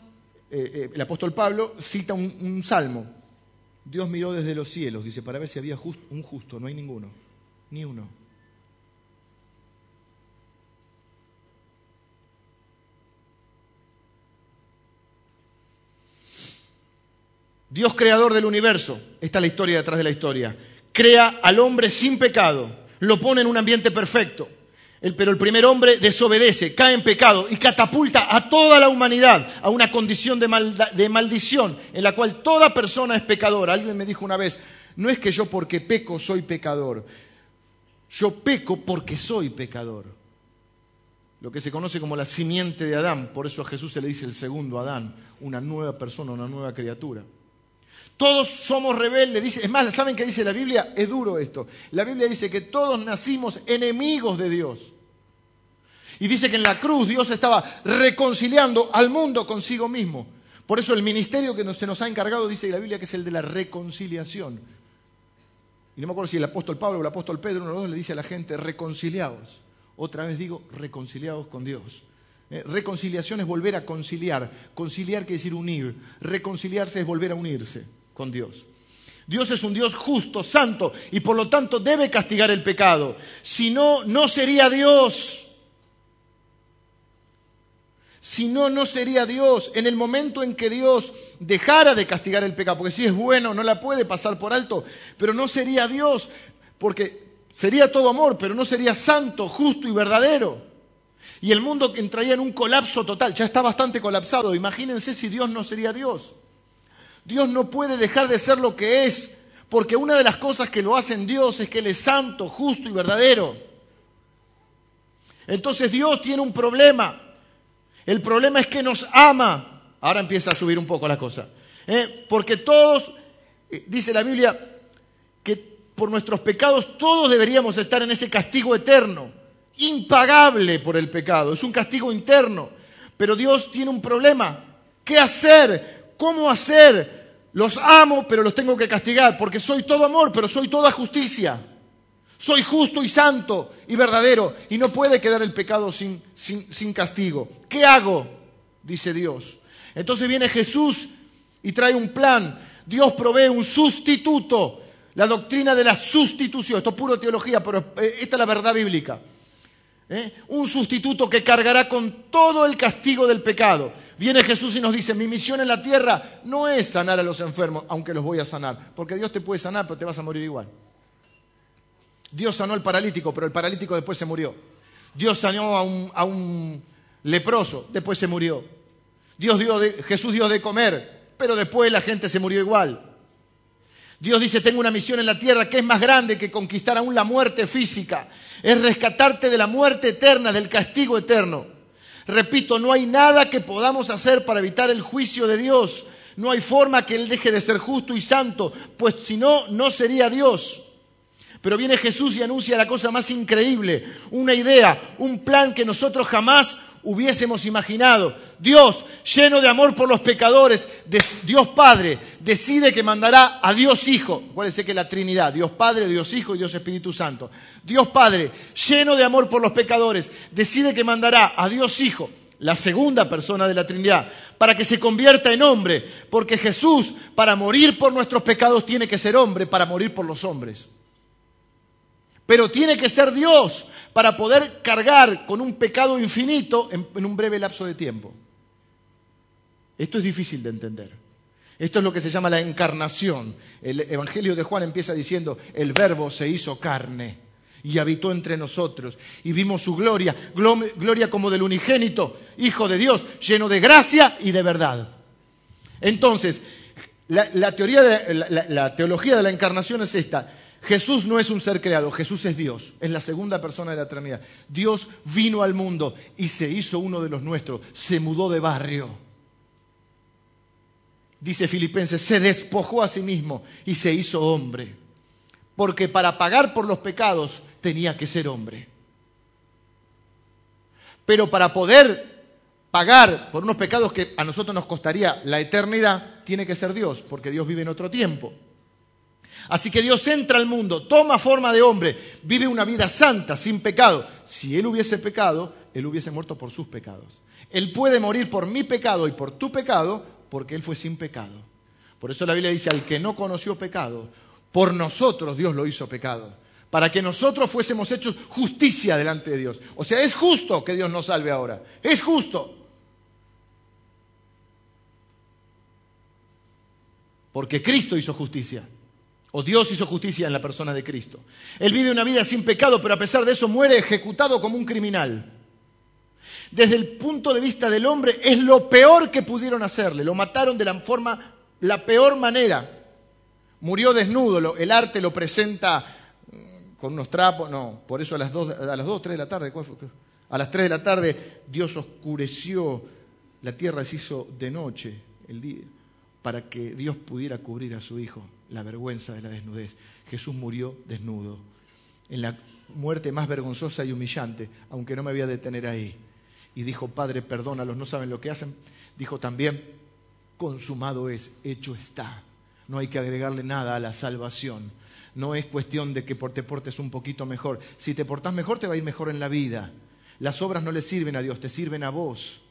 eh, eh, el apóstol Pablo cita un, salmo. Dios miró desde los cielos, dice, para ver si había un justo, no hay ninguno ni uno. Dios creador del universo, esta es la historia detrás de la historia, crea al hombre sin pecado, lo pone en un ambiente perfecto, pero el primer hombre desobedece, cae en pecado y catapulta a toda la humanidad a una condición de, de maldición en la cual toda persona es pecadora. Alguien me dijo una vez, no es que yo porque peco soy pecador, yo peco porque soy pecador. Lo que se conoce como la simiente de Adán, por eso a Jesús se le dice el segundo Adán, una nueva persona, una nueva criatura. Todos somos rebeldes, dice, es más, ¿saben qué dice la Biblia? Es duro esto. La Biblia dice que todos nacimos enemigos de Dios. Y dice que en la cruz Dios estaba reconciliando al mundo consigo mismo. Por eso el ministerio que se nos ha encargado dice la Biblia que es el de la reconciliación. Y no me acuerdo si el apóstol Pablo o el apóstol Pedro, uno de los dos, le dice a la gente, reconciliados. Otra vez digo, reconciliados con Dios. Eh, reconciliación es volver a conciliar. Conciliar quiere decir unir. Reconciliarse es volver a unirse con Dios. Dios es un Dios justo, santo, y por lo tanto debe castigar el pecado. Si no, no sería Dios. Si no, no sería Dios. En el momento en que Dios dejara de castigar el pecado, porque si es bueno, no la puede pasar por alto, pero no sería Dios, porque sería todo amor, pero no sería santo, justo y verdadero. Y el mundo entraría en un colapso total, ya está bastante colapsado. Imagínense si Dios no sería Dios. Dios no puede dejar de ser lo que es, porque una de las cosas que lo hacen Dios es que Él es santo, justo y verdadero. Entonces Dios tiene un problema. El problema es que nos ama. Ahora empieza a subir un poco la cosa. ¿eh? Porque todos, eh, dice la Biblia, que por nuestros pecados todos deberíamos estar en ese castigo eterno, impagable por el pecado. Es un castigo interno. Pero Dios tiene un problema. ¿Qué hacer? ¿Cómo hacer? Los amo, pero los tengo que castigar, porque soy todo amor, pero soy toda justicia. Soy justo y santo y verdadero y no puede quedar el pecado sin, sin, castigo. ¿Qué hago? Dice Dios. Entonces viene Jesús y trae un plan. Dios provee un sustituto. La doctrina de la sustitución. Esto es puro teología, pero eh, esta es la verdad bíblica. ¿Eh? Un sustituto que cargará con todo el castigo del pecado. Viene Jesús y nos dice, mi misión en la tierra no es sanar a los enfermos, aunque los voy a sanar. Porque Dios te puede sanar, pero te vas a morir igual. Dios sanó al paralítico, pero el paralítico después se murió. Dios sanó a un, leproso, después se murió. Dios dio de, Jesús dio de comer, pero después la gente se murió igual. Dios dice, tengo una misión en la tierra que es más grande que conquistar aún la muerte física. Es rescatarte de la muerte eterna, del castigo eterno. Repito, no hay nada que podamos hacer para evitar el juicio de Dios. No hay forma que Él deje de ser justo y santo, pues si no, no sería Dios. Pero viene Jesús y anuncia la cosa más increíble, una idea, un plan que nosotros jamás hubiésemos imaginado. Dios, lleno de amor por los pecadores, Dios Padre, decide que mandará a Dios Hijo. Acuérdense que la Trinidad, Dios Padre, Dios Hijo y Dios Espíritu Santo. Dios Padre, lleno de amor por los pecadores, decide que mandará a Dios Hijo, la segunda persona de la Trinidad, para que se convierta en hombre, porque Jesús, para morir por nuestros pecados, tiene que ser hombre para morir por los hombres. Pero tiene que ser Dios para poder cargar con un pecado infinito en, un breve lapso de tiempo. Esto es difícil de entender. Esto es lo que se llama la encarnación. El Evangelio de Juan empieza diciendo, el verbo se hizo carne y habitó entre nosotros y vimos su gloria, gloria como del unigénito, Hijo de Dios, lleno de gracia y de verdad. Entonces, la, teoría la teología de la encarnación es esta. Jesús no es un ser creado, Jesús es Dios, es la segunda persona de la eternidad. Dios vino al mundo y se hizo uno de los nuestros, se mudó de barrio. Dice Filipenses, se despojó a sí mismo y se hizo hombre, porque para pagar por los pecados tenía que ser hombre. Pero para poder pagar por unos pecados que a nosotros nos costaría la eternidad, tiene que ser Dios, porque Dios vive en otro tiempo. Así que Dios entra al mundo, toma forma de hombre, vive una vida santa, sin pecado. Si Él hubiese pecado, Él hubiese muerto por sus pecados. Él puede morir por mi pecado y por tu pecado porque Él fue sin pecado. Por eso la Biblia dice, al que no conoció pecado, por nosotros Dios lo hizo pecado, para que nosotros fuésemos hechos justicia delante de Dios. O sea, es justo que Dios nos salve ahora, es justo. Porque Cristo hizo justicia. O Dios hizo justicia en la persona de Cristo. Él vive una vida sin pecado, pero a pesar de eso muere ejecutado como un criminal. Desde el punto de vista del hombre es lo peor que pudieron hacerle. Lo mataron de la forma, la peor manera. Murió desnudo. El arte lo presenta mm, con unos trapos. No, por eso a las dos, a las 2, 3 de la tarde, a las 3 de la tarde Dios oscureció, la tierra se hizo de noche el día, para que Dios pudiera cubrir a su hijo la vergüenza de la desnudez. Jesús murió desnudo, en la muerte más vergonzosa y humillante, aunque no me voy a detener ahí. Y dijo, Padre, perdónalos, no saben lo que hacen. Dijo también, consumado es, hecho está. No hay que agregarle nada a la salvación. No es cuestión de que te portes un poquito mejor. Si te portas mejor, te va a ir mejor en la vida. Las obras no le sirven a Dios, te sirven a vos.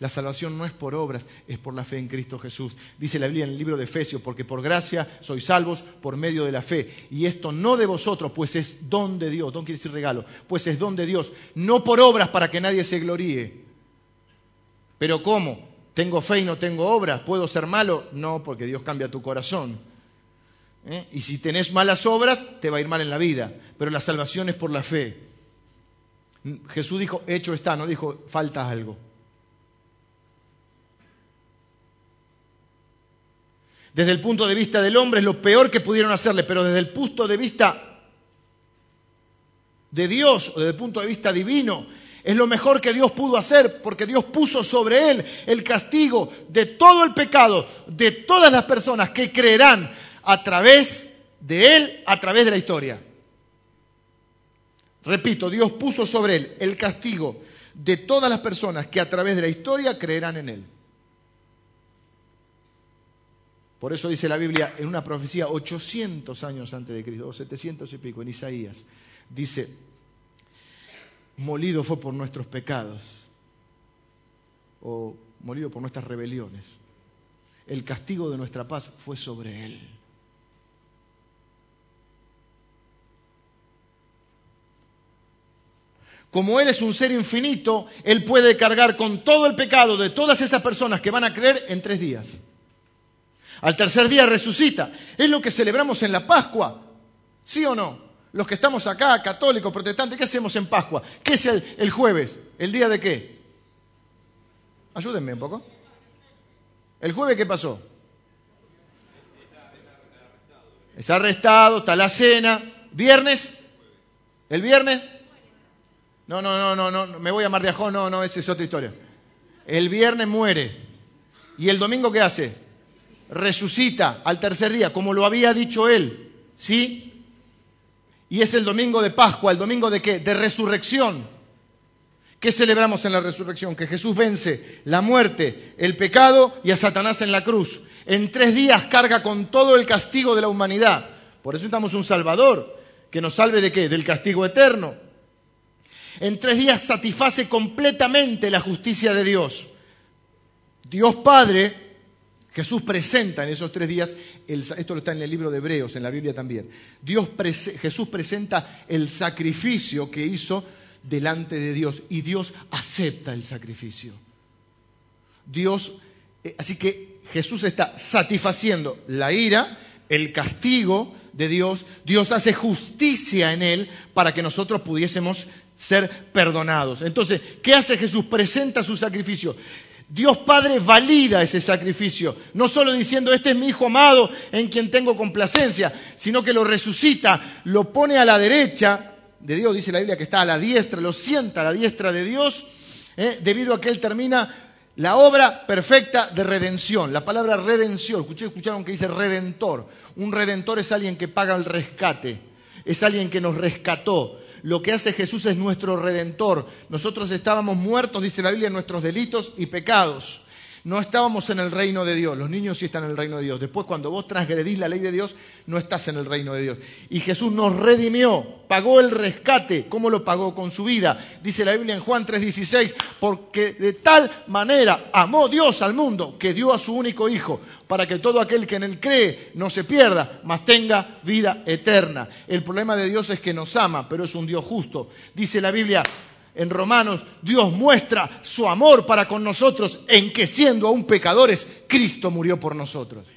La salvación no es por obras, es por la fe en Cristo Jesús. Dice la Biblia en el libro de Efesios, porque por gracia sois salvos por medio de la fe. Y esto no de vosotros, pues es don de Dios. Don quiere decir regalo, pues es don de Dios. No por obras para que nadie se gloríe. Pero ¿cómo? ¿Tengo fe y no tengo obras? ¿Puedo ser malo? No, porque Dios cambia tu corazón. ¿Eh? Y si tenés malas obras, te va a ir mal en la vida. Pero la salvación es por la fe. Jesús dijo, hecho está, no dijo, falta algo. Desde el punto de vista del hombre es lo peor que pudieron hacerle, pero desde el punto de vista de Dios o desde el punto de vista divino, es lo mejor que Dios pudo hacer porque Dios puso sobre él el castigo de todo el pecado de todas las personas que creerán a través de él, a través de la historia. Repito, Dios puso sobre él el castigo de todas las personas que a través de la historia creerán en él. Por eso dice la Biblia en una profecía 800 años antes de Cristo, o 700 y pico, en Isaías, dice, molido fue por nuestros pecados, o molido por nuestras rebeliones. El castigo de nuestra paz fue sobre él. Como Él es un ser infinito, Él puede cargar con todo el pecado de todas esas personas que van a creer en tres días. Al tercer día resucita. Es lo que celebramos en la Pascua. ¿Sí o no? Los que estamos acá, católicos, protestantes, ¿qué hacemos en Pascua? ¿Qué es el, el jueves? ¿El día de qué? Ayúdenme un poco. ¿El jueves qué pasó? Es arrestado, está la cena. ¿Viernes? ¿El viernes? No, no, no, no, no, me voy a Mar de Ajón, no, no, esa es otra historia. El viernes muere. ¿Y el domingo qué hace? Resucita al tercer día, como lo había dicho él. ¿Sí? Y es el domingo de Pascua, el domingo de qué? De resurrección. ¿Qué celebramos en la resurrección? Que Jesús vence la muerte, el pecado y a Satanás en la cruz. En tres días carga con todo el castigo de la humanidad. Por eso necesitamos un Salvador que nos salve de qué? Del castigo eterno. En tres días satisface completamente la justicia de Dios. Dios Padre, Jesús presenta en esos tres días, esto lo está en el libro de Hebreos, en la Biblia también, Dios, Jesús presenta el sacrificio que hizo delante de Dios y Dios acepta el sacrificio. Dios, eh, así que Jesús está satisfaciendo la ira, el castigo de Dios, Dios hace justicia en él para que nosotros pudiésemos ser perdonados. Entonces, ¿qué hace Jesús? Presenta su sacrificio. Dios Padre valida ese sacrificio, no solo diciendo, este es mi Hijo amado en quien tengo complacencia, sino que lo resucita, lo pone a la derecha de Dios, dice la Biblia que está a la diestra, lo sienta a la diestra de Dios, ¿eh? debido a que Él termina la obra perfecta de redención. La palabra redención, escucharon que dice redentor. Un redentor es alguien que paga el rescate, es alguien que nos rescató. Lo que hace Jesús es nuestro redentor. Nosotros estábamos muertos, dice la Biblia, en nuestros delitos y pecados no estábamos en el reino de Dios. Los niños sí están en el reino de Dios. Después, cuando vos transgredís la ley de Dios, no estás en el reino de Dios. Y Jesús nos redimió, pagó el rescate. ¿Cómo lo pagó? Con su vida. Dice la Biblia en Juan 3:16, porque de tal manera amó Dios al mundo que dio a su único Hijo, para que todo aquel que en él cree no se pierda, mas tenga vida eterna. El problema de Dios es que nos ama, pero es un Dios justo. Dice la Biblia, en Romanos, Dios muestra su amor para con nosotros en que siendo aún pecadores, Cristo murió por nosotros.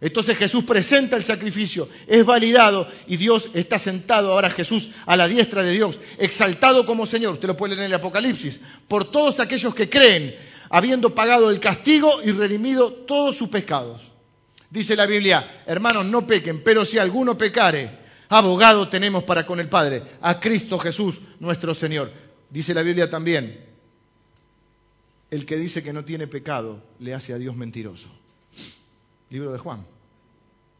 Entonces Jesús presenta el sacrificio, es validado y Dios está sentado ahora Jesús a la diestra de Dios, exaltado como Señor, usted lo puede leer en el Apocalipsis, por todos aquellos que creen, habiendo pagado el castigo y redimido todos sus pecados. Dice la Biblia, hermanos, no pequen, pero si alguno pecare, abogado tenemos para con el Padre, a Cristo Jesús nuestro Señor. Dice la Biblia también, el que dice que no tiene pecado le hace a Dios mentiroso. Libro de Juan.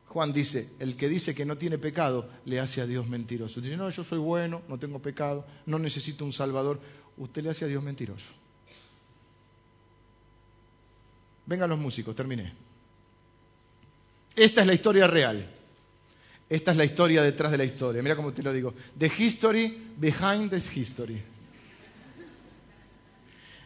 Juan dice, el que dice que no tiene pecado le hace a Dios mentiroso. Dice, no, yo soy bueno, no tengo pecado, no necesito un Salvador. Usted le hace a Dios mentiroso. Vengan los músicos, terminé. Esta es la historia real. Esta es la historia detrás de la historia. Mira cómo te lo digo. The history behind the history.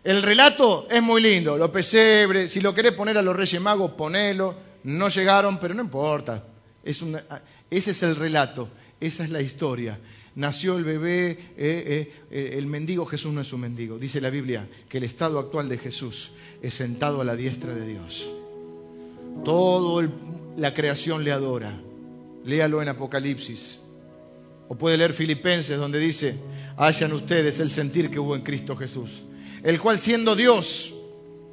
El relato es muy lindo, lo pesebre, si lo querés poner a los Reyes Magos, ponelo. No llegaron, pero no importa. ese es el relato, esa es la historia. Nació el bebé, eh, eh, eh, el mendigo Jesús no es un mendigo. Dice la Biblia que el estado actual de Jesús es sentado a la diestra de Dios. Toda la creación le adora. Léalo en Apocalipsis. O puede leer Filipenses donde dice, hayan ustedes el sentir que hubo en Cristo Jesús, el cual siendo Dios,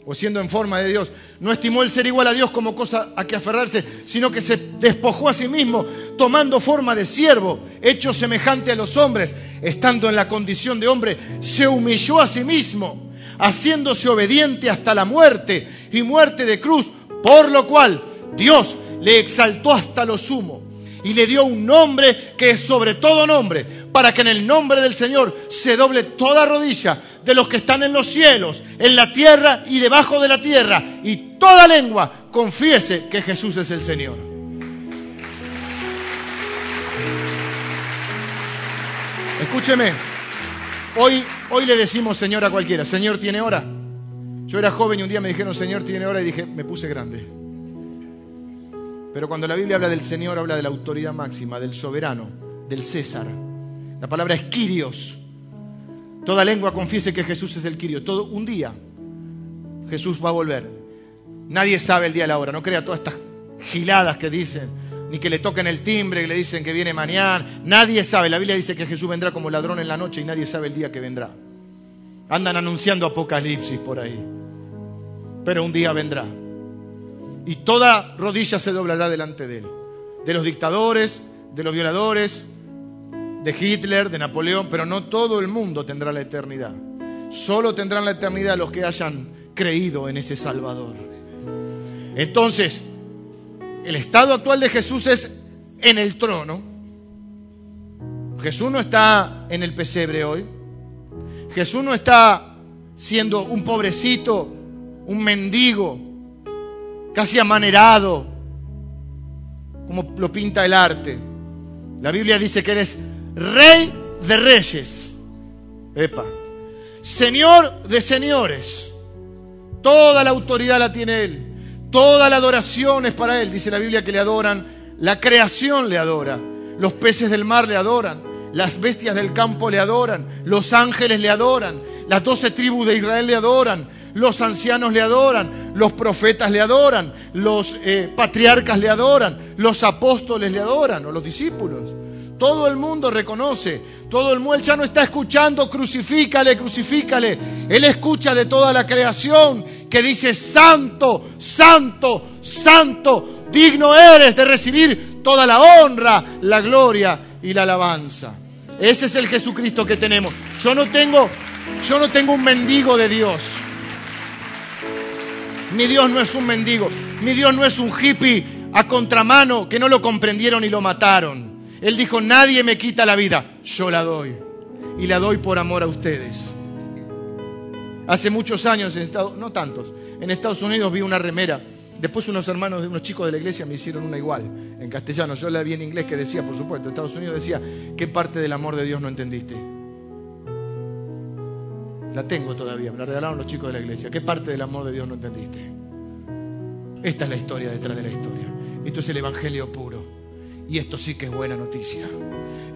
o siendo en forma de Dios, no estimó el ser igual a Dios como cosa a que aferrarse, sino que se despojó a sí mismo, tomando forma de siervo, hecho semejante a los hombres, estando en la condición de hombre, se humilló a sí mismo, haciéndose obediente hasta la muerte y muerte de cruz, por lo cual Dios le exaltó hasta lo sumo y le dio un nombre que es sobre todo nombre, para que en el nombre del Señor se doble toda rodilla de los que están en los cielos, en la tierra y debajo de la tierra, y toda lengua confiese que Jesús es el Señor. Escúcheme, hoy, hoy le decimos Señor a cualquiera, Señor tiene hora. Yo era joven y un día me dijeron Señor tiene hora y dije, me puse grande. Pero cuando la Biblia habla del Señor, habla de la autoridad máxima, del soberano, del César. La palabra es Quirios. Toda lengua confiese que Jesús es el Quirio. Todo un día Jesús va a volver. Nadie sabe el día y la hora. No crea todas estas giladas que dicen. ni que le toquen el timbre, y le dicen que viene mañana. Nadie sabe. La Biblia dice que Jesús vendrá como ladrón en la noche y nadie sabe el día que vendrá. Andan anunciando apocalipsis por ahí. Pero un día vendrá. Y toda rodilla se doblará delante de él. De los dictadores, de los violadores, de Hitler, de Napoleón, pero no todo el mundo tendrá la eternidad. Solo tendrán la eternidad los que hayan creído en ese Salvador. Entonces, el estado actual de Jesús es en el trono. Jesús no está en el pesebre hoy. Jesús no está siendo un pobrecito, un mendigo, casi amanerado, como lo pinta el arte. La Biblia dice que eres rey de reyes. Epa. Señor de señores. Toda la autoridad la tiene Él. Toda la adoración es para Él. Dice la Biblia que le adoran. La creación le adora. Los peces del mar le adoran. Las bestias del campo le adoran. Los ángeles le adoran. Las doce tribus de Israel le adoran. Los ancianos le adoran. Los profetas le adoran. Los eh, patriarcas le adoran. Los apóstoles le adoran. O los discípulos. Todo el mundo reconoce, todo el mundo, ya no está escuchando, crucifícale, crucifícale. Él escucha de toda la creación que dice, santo, santo, santo, digno eres de recibir toda la honra, la gloria y la alabanza. Ese es el Jesucristo que tenemos. Yo no tengo, yo no tengo un mendigo de Dios. Mi Dios no es un mendigo. Mi Dios no es un hippie a contramano que no lo comprendieron y lo mataron. Él dijo, nadie me quita la vida, yo la doy. Y la doy por amor a ustedes. Hace muchos años, en Estados, no tantos, en Estados Unidos vi una remera. Después unos hermanos unos chicos de la iglesia me hicieron una igual, en castellano. Yo la vi en inglés que decía, por supuesto, Estados Unidos decía, ¿qué parte del amor de Dios no entendiste? La tengo todavía, me la regalaron los chicos de la iglesia. ¿Qué parte del amor de Dios no entendiste? Esta es la historia detrás de la historia. Esto es el Evangelio puro. Y esto sí que es buena noticia.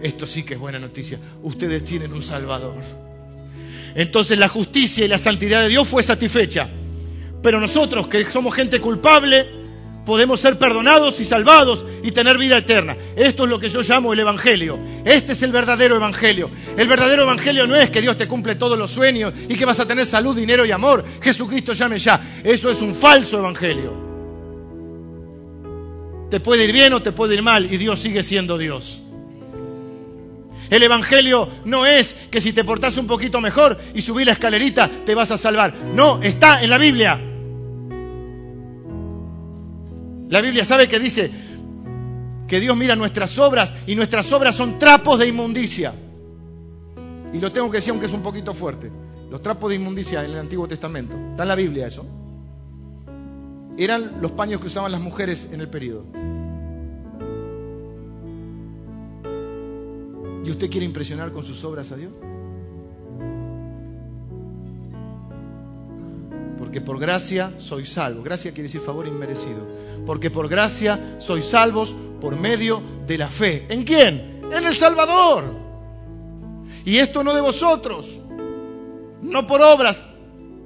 Esto sí que es buena noticia. Ustedes tienen un Salvador. Entonces la justicia y la santidad de Dios fue satisfecha. Pero nosotros, que somos gente culpable, podemos ser perdonados y salvados y tener vida eterna. Esto es lo que yo llamo el Evangelio. Este es el verdadero Evangelio. El verdadero Evangelio no es que Dios te cumple todos los sueños y que vas a tener salud, dinero y amor. Jesucristo llame ya. Eso es un falso Evangelio. Te puede ir bien o te puede ir mal y Dios sigue siendo Dios. El Evangelio no es que si te portas un poquito mejor y subís la escalerita te vas a salvar. No, está en la Biblia. La Biblia sabe que dice que Dios mira nuestras obras y nuestras obras son trapos de inmundicia. Y lo tengo que decir aunque es un poquito fuerte. Los trapos de inmundicia en el Antiguo Testamento. Está en la Biblia eso eran los paños que usaban las mujeres en el periodo. ¿Y usted quiere impresionar con sus obras a Dios? Porque por gracia soy salvo. Gracia quiere decir favor inmerecido. Porque por gracia soy salvos por medio de la fe. ¿En quién? En el Salvador. Y esto no de vosotros. No por obras,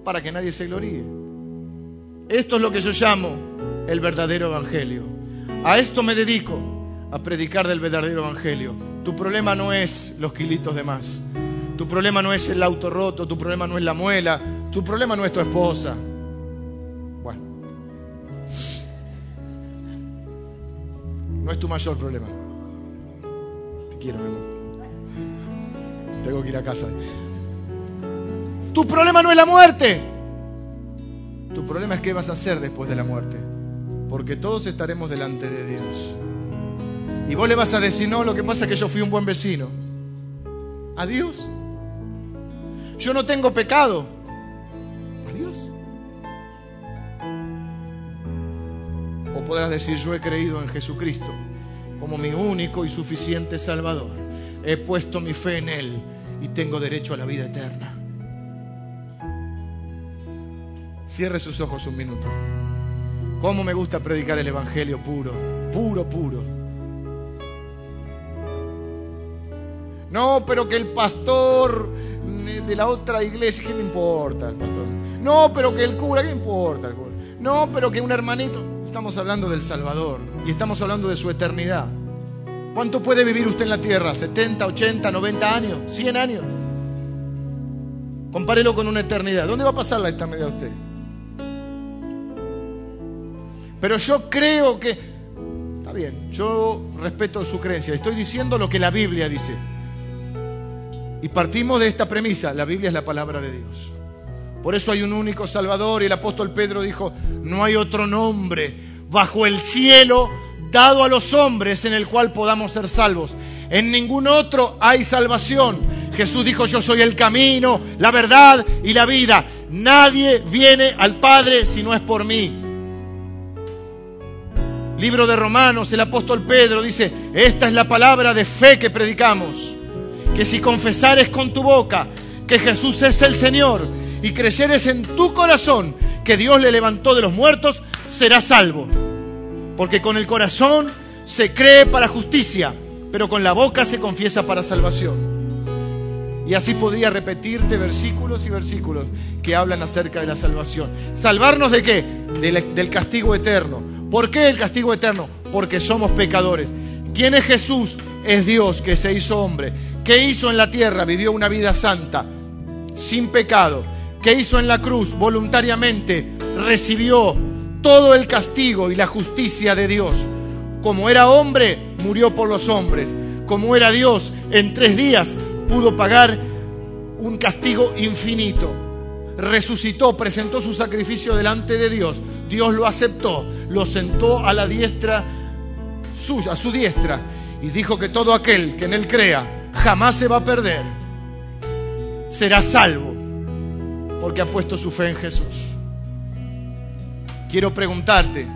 para que nadie se gloríe. Esto es lo que yo llamo el verdadero evangelio. A esto me dedico, a predicar del verdadero evangelio. Tu problema no es los kilitos de más. Tu problema no es el auto roto, tu problema no es la muela, tu problema no es tu esposa. Bueno. No es tu mayor problema. Te quiero, mi amor. Tengo que ir a casa. Tu problema no es la muerte. Tu problema es qué vas a hacer después de la muerte. Porque todos estaremos delante de Dios. Y vos le vas a decir, no, lo que pasa es que yo fui un buen vecino. Adiós. Yo no tengo pecado. Podrás decir, yo he creído en Jesucristo como mi único y suficiente Salvador. He puesto mi fe en Él y tengo derecho a la vida eterna. Cierre sus ojos un minuto. ¿Cómo me gusta predicar el Evangelio puro? Puro, puro. No, pero que el pastor de la otra iglesia, ¿qué le importa al pastor? No, pero que el cura, ¿qué importa al cura? No, pero que un hermanito, Estamos hablando del Salvador y estamos hablando de su eternidad. ¿Cuánto puede vivir usted en la tierra? ¿70, 80, 90 años? ¿100 años? Compárelo con una eternidad. ¿Dónde va a pasar la eternidad usted? Pero yo creo que... Está bien, yo respeto su creencia. Estoy diciendo lo que la Biblia dice. Y partimos de esta premisa. La Biblia es la palabra de Dios. Por eso hay un único Salvador y el apóstol Pedro dijo, no hay otro nombre bajo el cielo dado a los hombres en el cual podamos ser salvos. En ningún otro hay salvación. Jesús dijo, yo soy el camino, la verdad y la vida. Nadie viene al Padre si no es por mí. Libro de Romanos, el apóstol Pedro dice, esta es la palabra de fe que predicamos, que si confesares con tu boca que Jesús es el Señor y creyeres en tu corazón que Dios le levantó de los muertos, serás salvo. Porque con el corazón se cree para justicia, pero con la boca se confiesa para salvación. Y así podría repetirte versículos y versículos que hablan acerca de la salvación. ¿Salvarnos de qué? Del, del, castigo eterno. ¿Por qué el castigo eterno? Porque somos pecadores. ¿Quién es Jesús? Es Dios que se hizo hombre. ¿Qué hizo en la tierra? Vivió una vida santa, sin pecado. ¿Qué hizo en la cruz? Voluntariamente recibió todo el castigo y la justicia de Dios. Como era hombre, murió por los hombres. Como era Dios, en tres días pudo pagar un castigo infinito. Resucitó, presentó su sacrificio delante de Dios. Dios lo aceptó, lo sentó a la diestra suya, a su diestra, y dijo que todo aquel que en él crea jamás se va a perder. Será salvo porque ha puesto su fe en Jesús. Quiero preguntarte,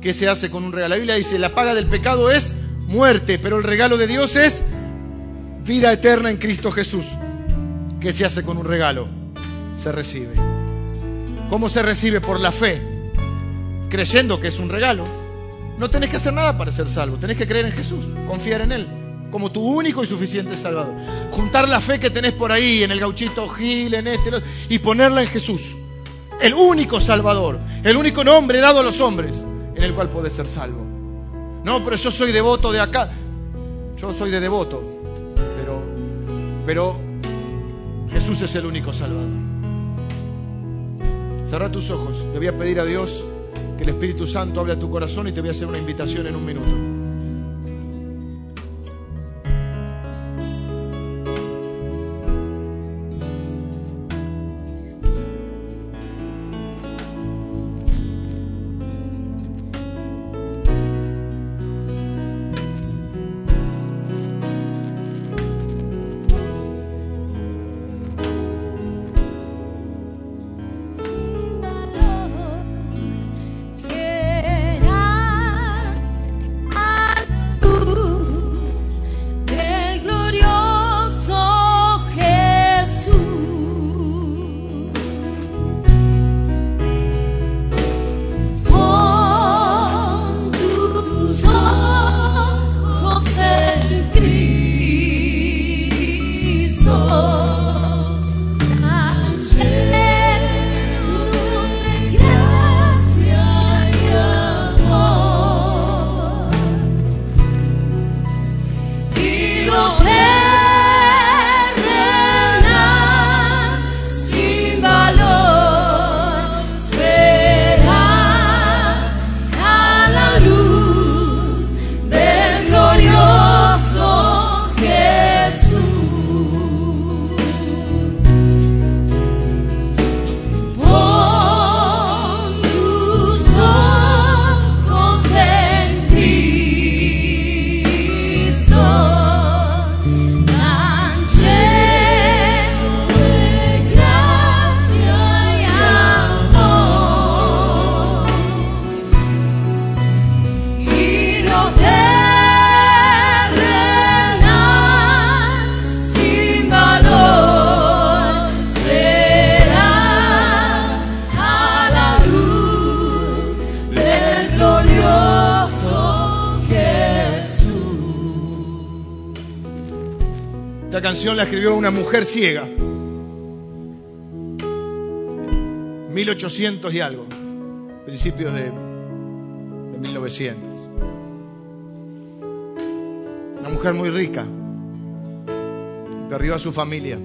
¿qué se hace con un regalo? La Biblia dice, la paga del pecado es muerte, pero el regalo de Dios es vida eterna en Cristo Jesús. ¿Qué se hace con un regalo? Se recibe. ¿Cómo se recibe? Por la fe, creyendo que es un regalo. No tenés que hacer nada para ser salvo, tenés que creer en Jesús, confiar en Él como tu único y suficiente Salvador. Juntar la fe que tenés por ahí, en el gauchito Gil, en este, y ponerla en Jesús. El único Salvador, el único nombre dado a los hombres en el cual podés ser salvo. No, pero yo soy devoto de acá. Yo soy de devoto, pero, pero Jesús es el único Salvador. Cerra tus ojos. Le voy a pedir a Dios que el Espíritu Santo hable a tu corazón y te voy a hacer una invitación en un minuto. La escribió una mujer ciega. 1800 y algo, principios de 1900. Una mujer muy rica. Perdió a su familia.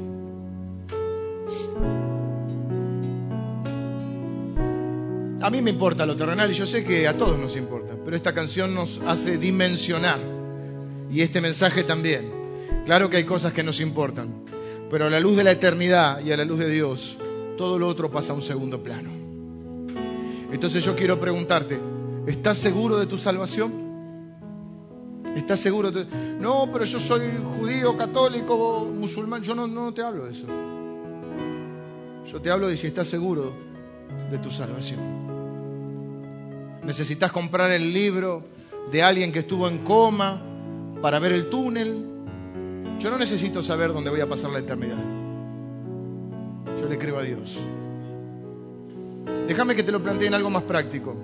A mí me importa lo terrenal y yo sé que a todos nos importa, pero esta canción nos hace dimensionar y este mensaje también. Claro que hay cosas que nos importan, pero a la luz de la eternidad y a la luz de Dios, todo lo otro pasa a un segundo plano. Entonces yo quiero preguntarte, ¿estás seguro de tu salvación? ¿Estás seguro? De... No, pero yo soy judío, católico, musulmán. Yo no, no te hablo de eso. Yo te hablo de si estás seguro de tu salvación. Necesitas comprar el libro de alguien que estuvo en coma para ver el túnel. Yo no necesito saber dónde voy a pasar la eternidad. Yo le creo a Dios. Déjame que te lo plantee en algo más práctico.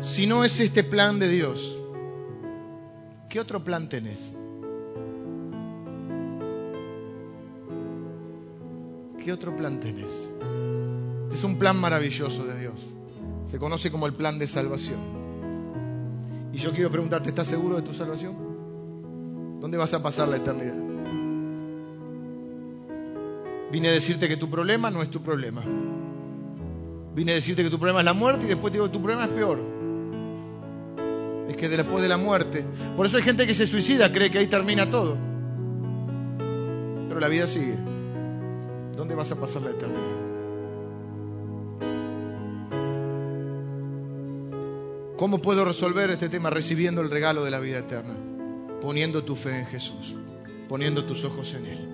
Si no es este plan de Dios, ¿qué otro plan tenés? ¿Qué otro plan tenés? Es un plan maravilloso de Dios. Se conoce como el plan de salvación. Y yo quiero preguntarte, ¿estás seguro de tu salvación? ¿Dónde vas a pasar la eternidad? Vine a decirte que tu problema no es tu problema. Vine a decirte que tu problema es la muerte y después te digo que tu problema es peor. Es que después de la muerte. Por eso hay gente que se suicida, cree que ahí termina todo. Pero la vida sigue. ¿Dónde vas a pasar la eternidad? ¿Cómo puedo resolver este tema? Recibiendo el regalo de la vida eterna, poniendo tu fe en Jesús, poniendo tus ojos en Él.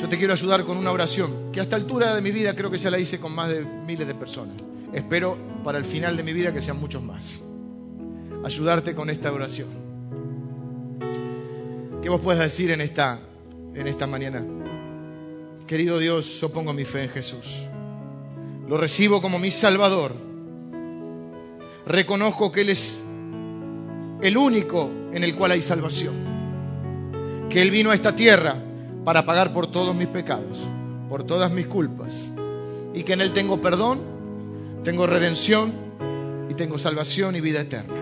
Yo te quiero ayudar con una oración que a esta altura de mi vida creo que ya la hice con más de miles de personas. Espero para el final de mi vida que sean muchos más. Ayudarte con esta oración. ¿Qué vos puedes decir en esta, en esta mañana? Querido Dios, yo pongo mi fe en Jesús. Lo recibo como mi Salvador. Reconozco que Él es el único en el cual hay salvación. Que Él vino a esta tierra para pagar por todos mis pecados, por todas mis culpas. Y que en Él tengo perdón, tengo redención y tengo salvación y vida eterna.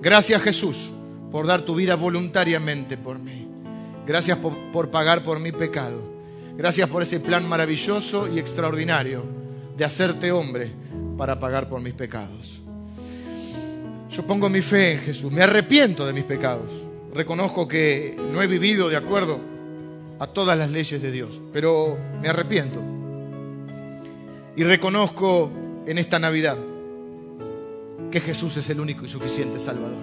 Gracias Jesús por dar tu vida voluntariamente por mí. Gracias por, por, pagar por mi pecado. Gracias por ese plan maravilloso y extraordinario de hacerte hombre para pagar por mis pecados. Yo pongo mi fe en Jesús. Me arrepiento de mis pecados. Reconozco que no he vivido de acuerdo a todas las leyes de Dios, pero me arrepiento. Y reconozco en esta Navidad que Jesús es el único y suficiente Salvador.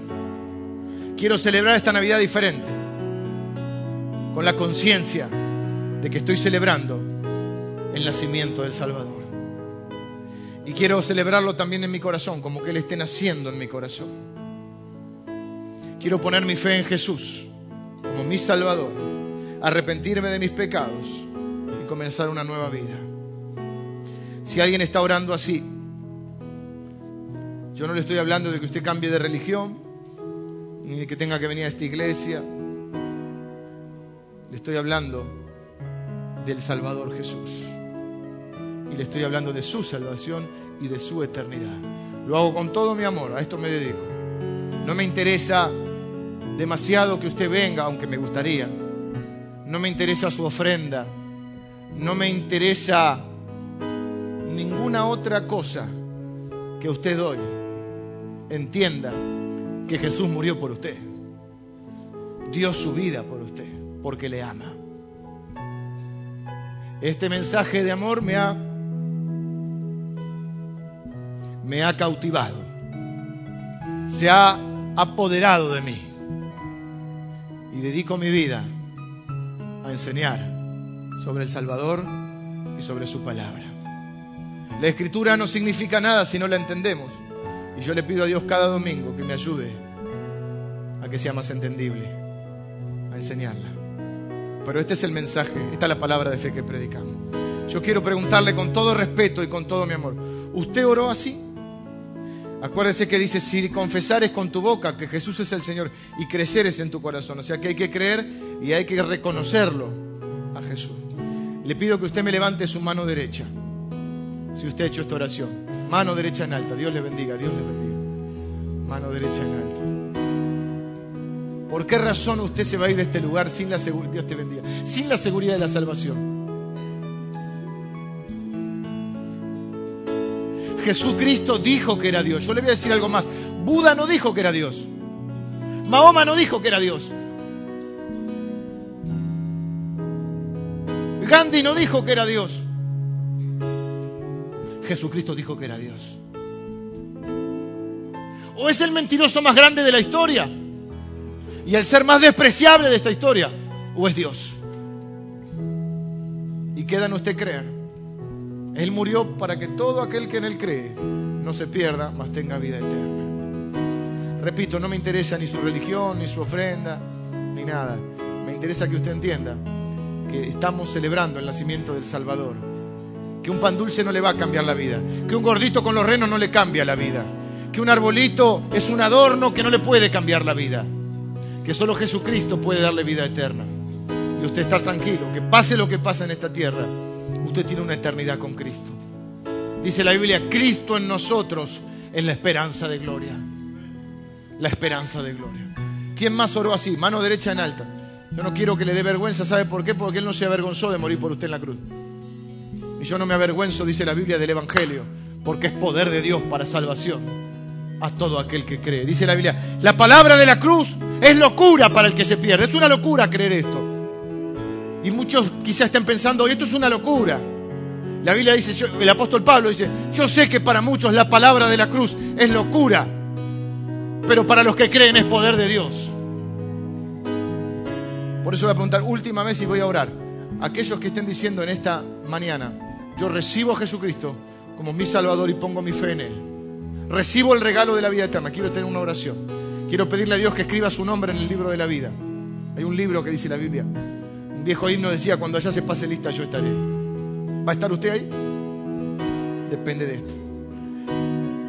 Quiero celebrar esta Navidad diferente, con la conciencia de que estoy celebrando el nacimiento del Salvador. Y quiero celebrarlo también en mi corazón, como que Él esté naciendo en mi corazón. Quiero poner mi fe en Jesús como mi Salvador arrepentirme de mis pecados y comenzar una nueva vida. Si alguien está orando así, yo no le estoy hablando de que usted cambie de religión, ni de que tenga que venir a esta iglesia. Le estoy hablando del Salvador Jesús. Le estoy hablando de su salvación y de su eternidad. Lo hago con todo mi amor, a esto me dedico. No me interesa demasiado que usted venga, aunque me gustaría no me interesa su ofrenda, no me interesa ninguna otra cosa que usted hoy entienda que Jesús murió por usted, dio su vida por usted, porque le ama. Este mensaje de amor me ha me ha cautivado, se ha apoderado de mí y dedico mi vida a enseñar sobre el Salvador y sobre su palabra. La escritura no significa nada si no la entendemos. Y yo le pido a Dios cada domingo que me ayude a que sea más entendible, a enseñarla. Pero este es el mensaje, esta es la palabra de fe que predicamos. Yo quiero preguntarle con todo respeto y con todo mi amor, ¿usted oró así? Acuérdese que dice, si confesares con tu boca que Jesús es el Señor y creceres en tu corazón, o sea que hay que creer y hay que reconocerlo a Jesús. Le pido que usted me levante su mano derecha, si usted ha hecho esta oración. Mano derecha en alta, Dios le bendiga, Dios le bendiga. Mano derecha en alto. ¿Por qué razón usted se va a ir de este lugar sin la seguridad, Dios te bendiga, sin la seguridad de la salvación? Jesucristo dijo que era Dios. Yo le voy a decir algo más. Buda no dijo que era Dios. Mahoma no dijo que era Dios. Gandhi no dijo que era Dios. Jesucristo dijo que era Dios. O es el mentiroso más grande de la historia y el ser más despreciable de esta historia, o es Dios. Y queda en usted creer. Él murió para que todo aquel que en Él cree no se pierda, mas tenga vida eterna. Repito, no me interesa ni su religión, ni su ofrenda, ni nada. Me interesa que usted entienda que estamos celebrando el nacimiento del Salvador. Que un pan dulce no le va a cambiar la vida. Que un gordito con los renos no le cambia la vida. Que un arbolito es un adorno que no le puede cambiar la vida. Que solo Jesucristo puede darle vida eterna. Y usted está tranquilo, que pase lo que pase en esta tierra, usted tiene una eternidad con Cristo. Dice la Biblia, Cristo en nosotros es la esperanza de gloria. La esperanza de gloria. ¿Quién más oró así? Mano derecha en alta. Yo no quiero que le dé vergüenza, ¿sabe por qué? Porque Él no se avergonzó de morir por usted en la cruz. Y yo no me avergüenzo, dice la Biblia del Evangelio, porque es poder de Dios para salvación a todo aquel que cree. Dice la Biblia, la palabra de la cruz es locura para el que se pierde. Es una locura creer esto. Y muchos quizás estén pensando, esto es una locura. La Biblia dice, el apóstol Pablo dice, yo sé que para muchos la palabra de la cruz es locura, pero para los que creen es poder de Dios. Por eso voy a preguntar última vez y voy a orar. Aquellos que estén diciendo en esta mañana, yo recibo a Jesucristo como mi Salvador y pongo mi fe en Él. Recibo el regalo de la vida eterna. Quiero tener una oración. Quiero pedirle a Dios que escriba su nombre en el libro de la vida. Hay un libro que dice la Biblia. Viejo himno decía, cuando allá se pase lista yo estaré. ¿Va a estar usted ahí? Depende de esto.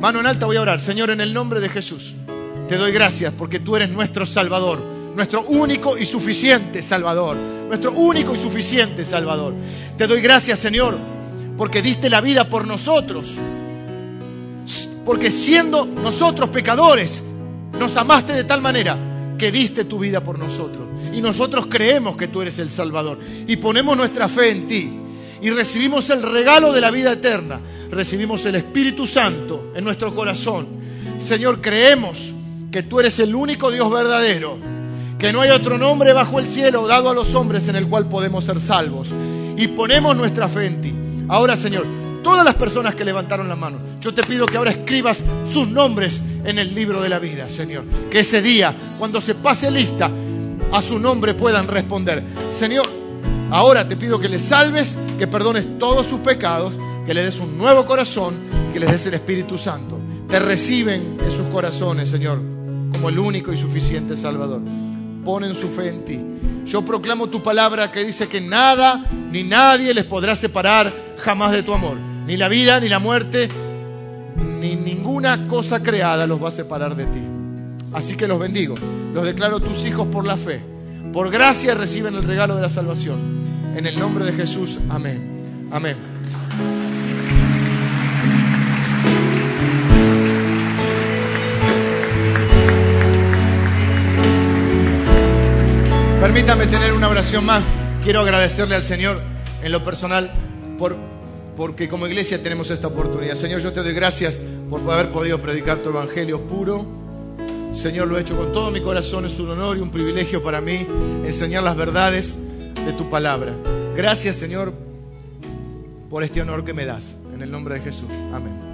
Mano en alta voy a orar. Señor, en el nombre de Jesús, te doy gracias porque tú eres nuestro Salvador, nuestro único y suficiente Salvador, nuestro único y suficiente Salvador. Te doy gracias, Señor, porque diste la vida por nosotros porque siendo nosotros pecadores, nos amaste de tal manera que diste tu vida por nosotros. Y nosotros creemos que tú eres el Salvador. Y ponemos nuestra fe en ti. Y recibimos el regalo de la vida eterna. Recibimos el Espíritu Santo en nuestro corazón. Señor, creemos que tú eres el único Dios verdadero. Que no hay otro nombre bajo el cielo dado a los hombres en el cual podemos ser salvos. Y ponemos nuestra fe en ti. Ahora, Señor, todas las personas que levantaron la mano. Yo te pido que ahora escribas sus nombres en el libro de la vida, Señor. Que ese día, cuando se pase lista, a su nombre puedan responder. Señor, ahora te pido que les salves, que perdones todos sus pecados, que le des un nuevo corazón, que les des el Espíritu Santo. Te reciben en sus corazones, Señor, como el único y suficiente Salvador. Ponen su fe en ti. Yo proclamo tu palabra que dice que nada ni nadie les podrá separar jamás de tu amor. Ni la vida, ni la muerte, ni ninguna cosa creada los va a separar de ti. Así que los bendigo. Los declaro tus hijos por la fe. Por gracia reciben el regalo de la salvación. En el nombre de Jesús. Amén. Amén. Permítame tener una oración más. Quiero agradecerle al Señor en lo personal por porque como iglesia tenemos esta oportunidad. Señor, yo te doy gracias por haber podido predicar tu evangelio puro. Señor, lo he hecho con todo mi corazón, es un honor y un privilegio para mí enseñar las verdades de tu palabra. Gracias, Señor, por este honor que me das. En el nombre de Jesús. Amén.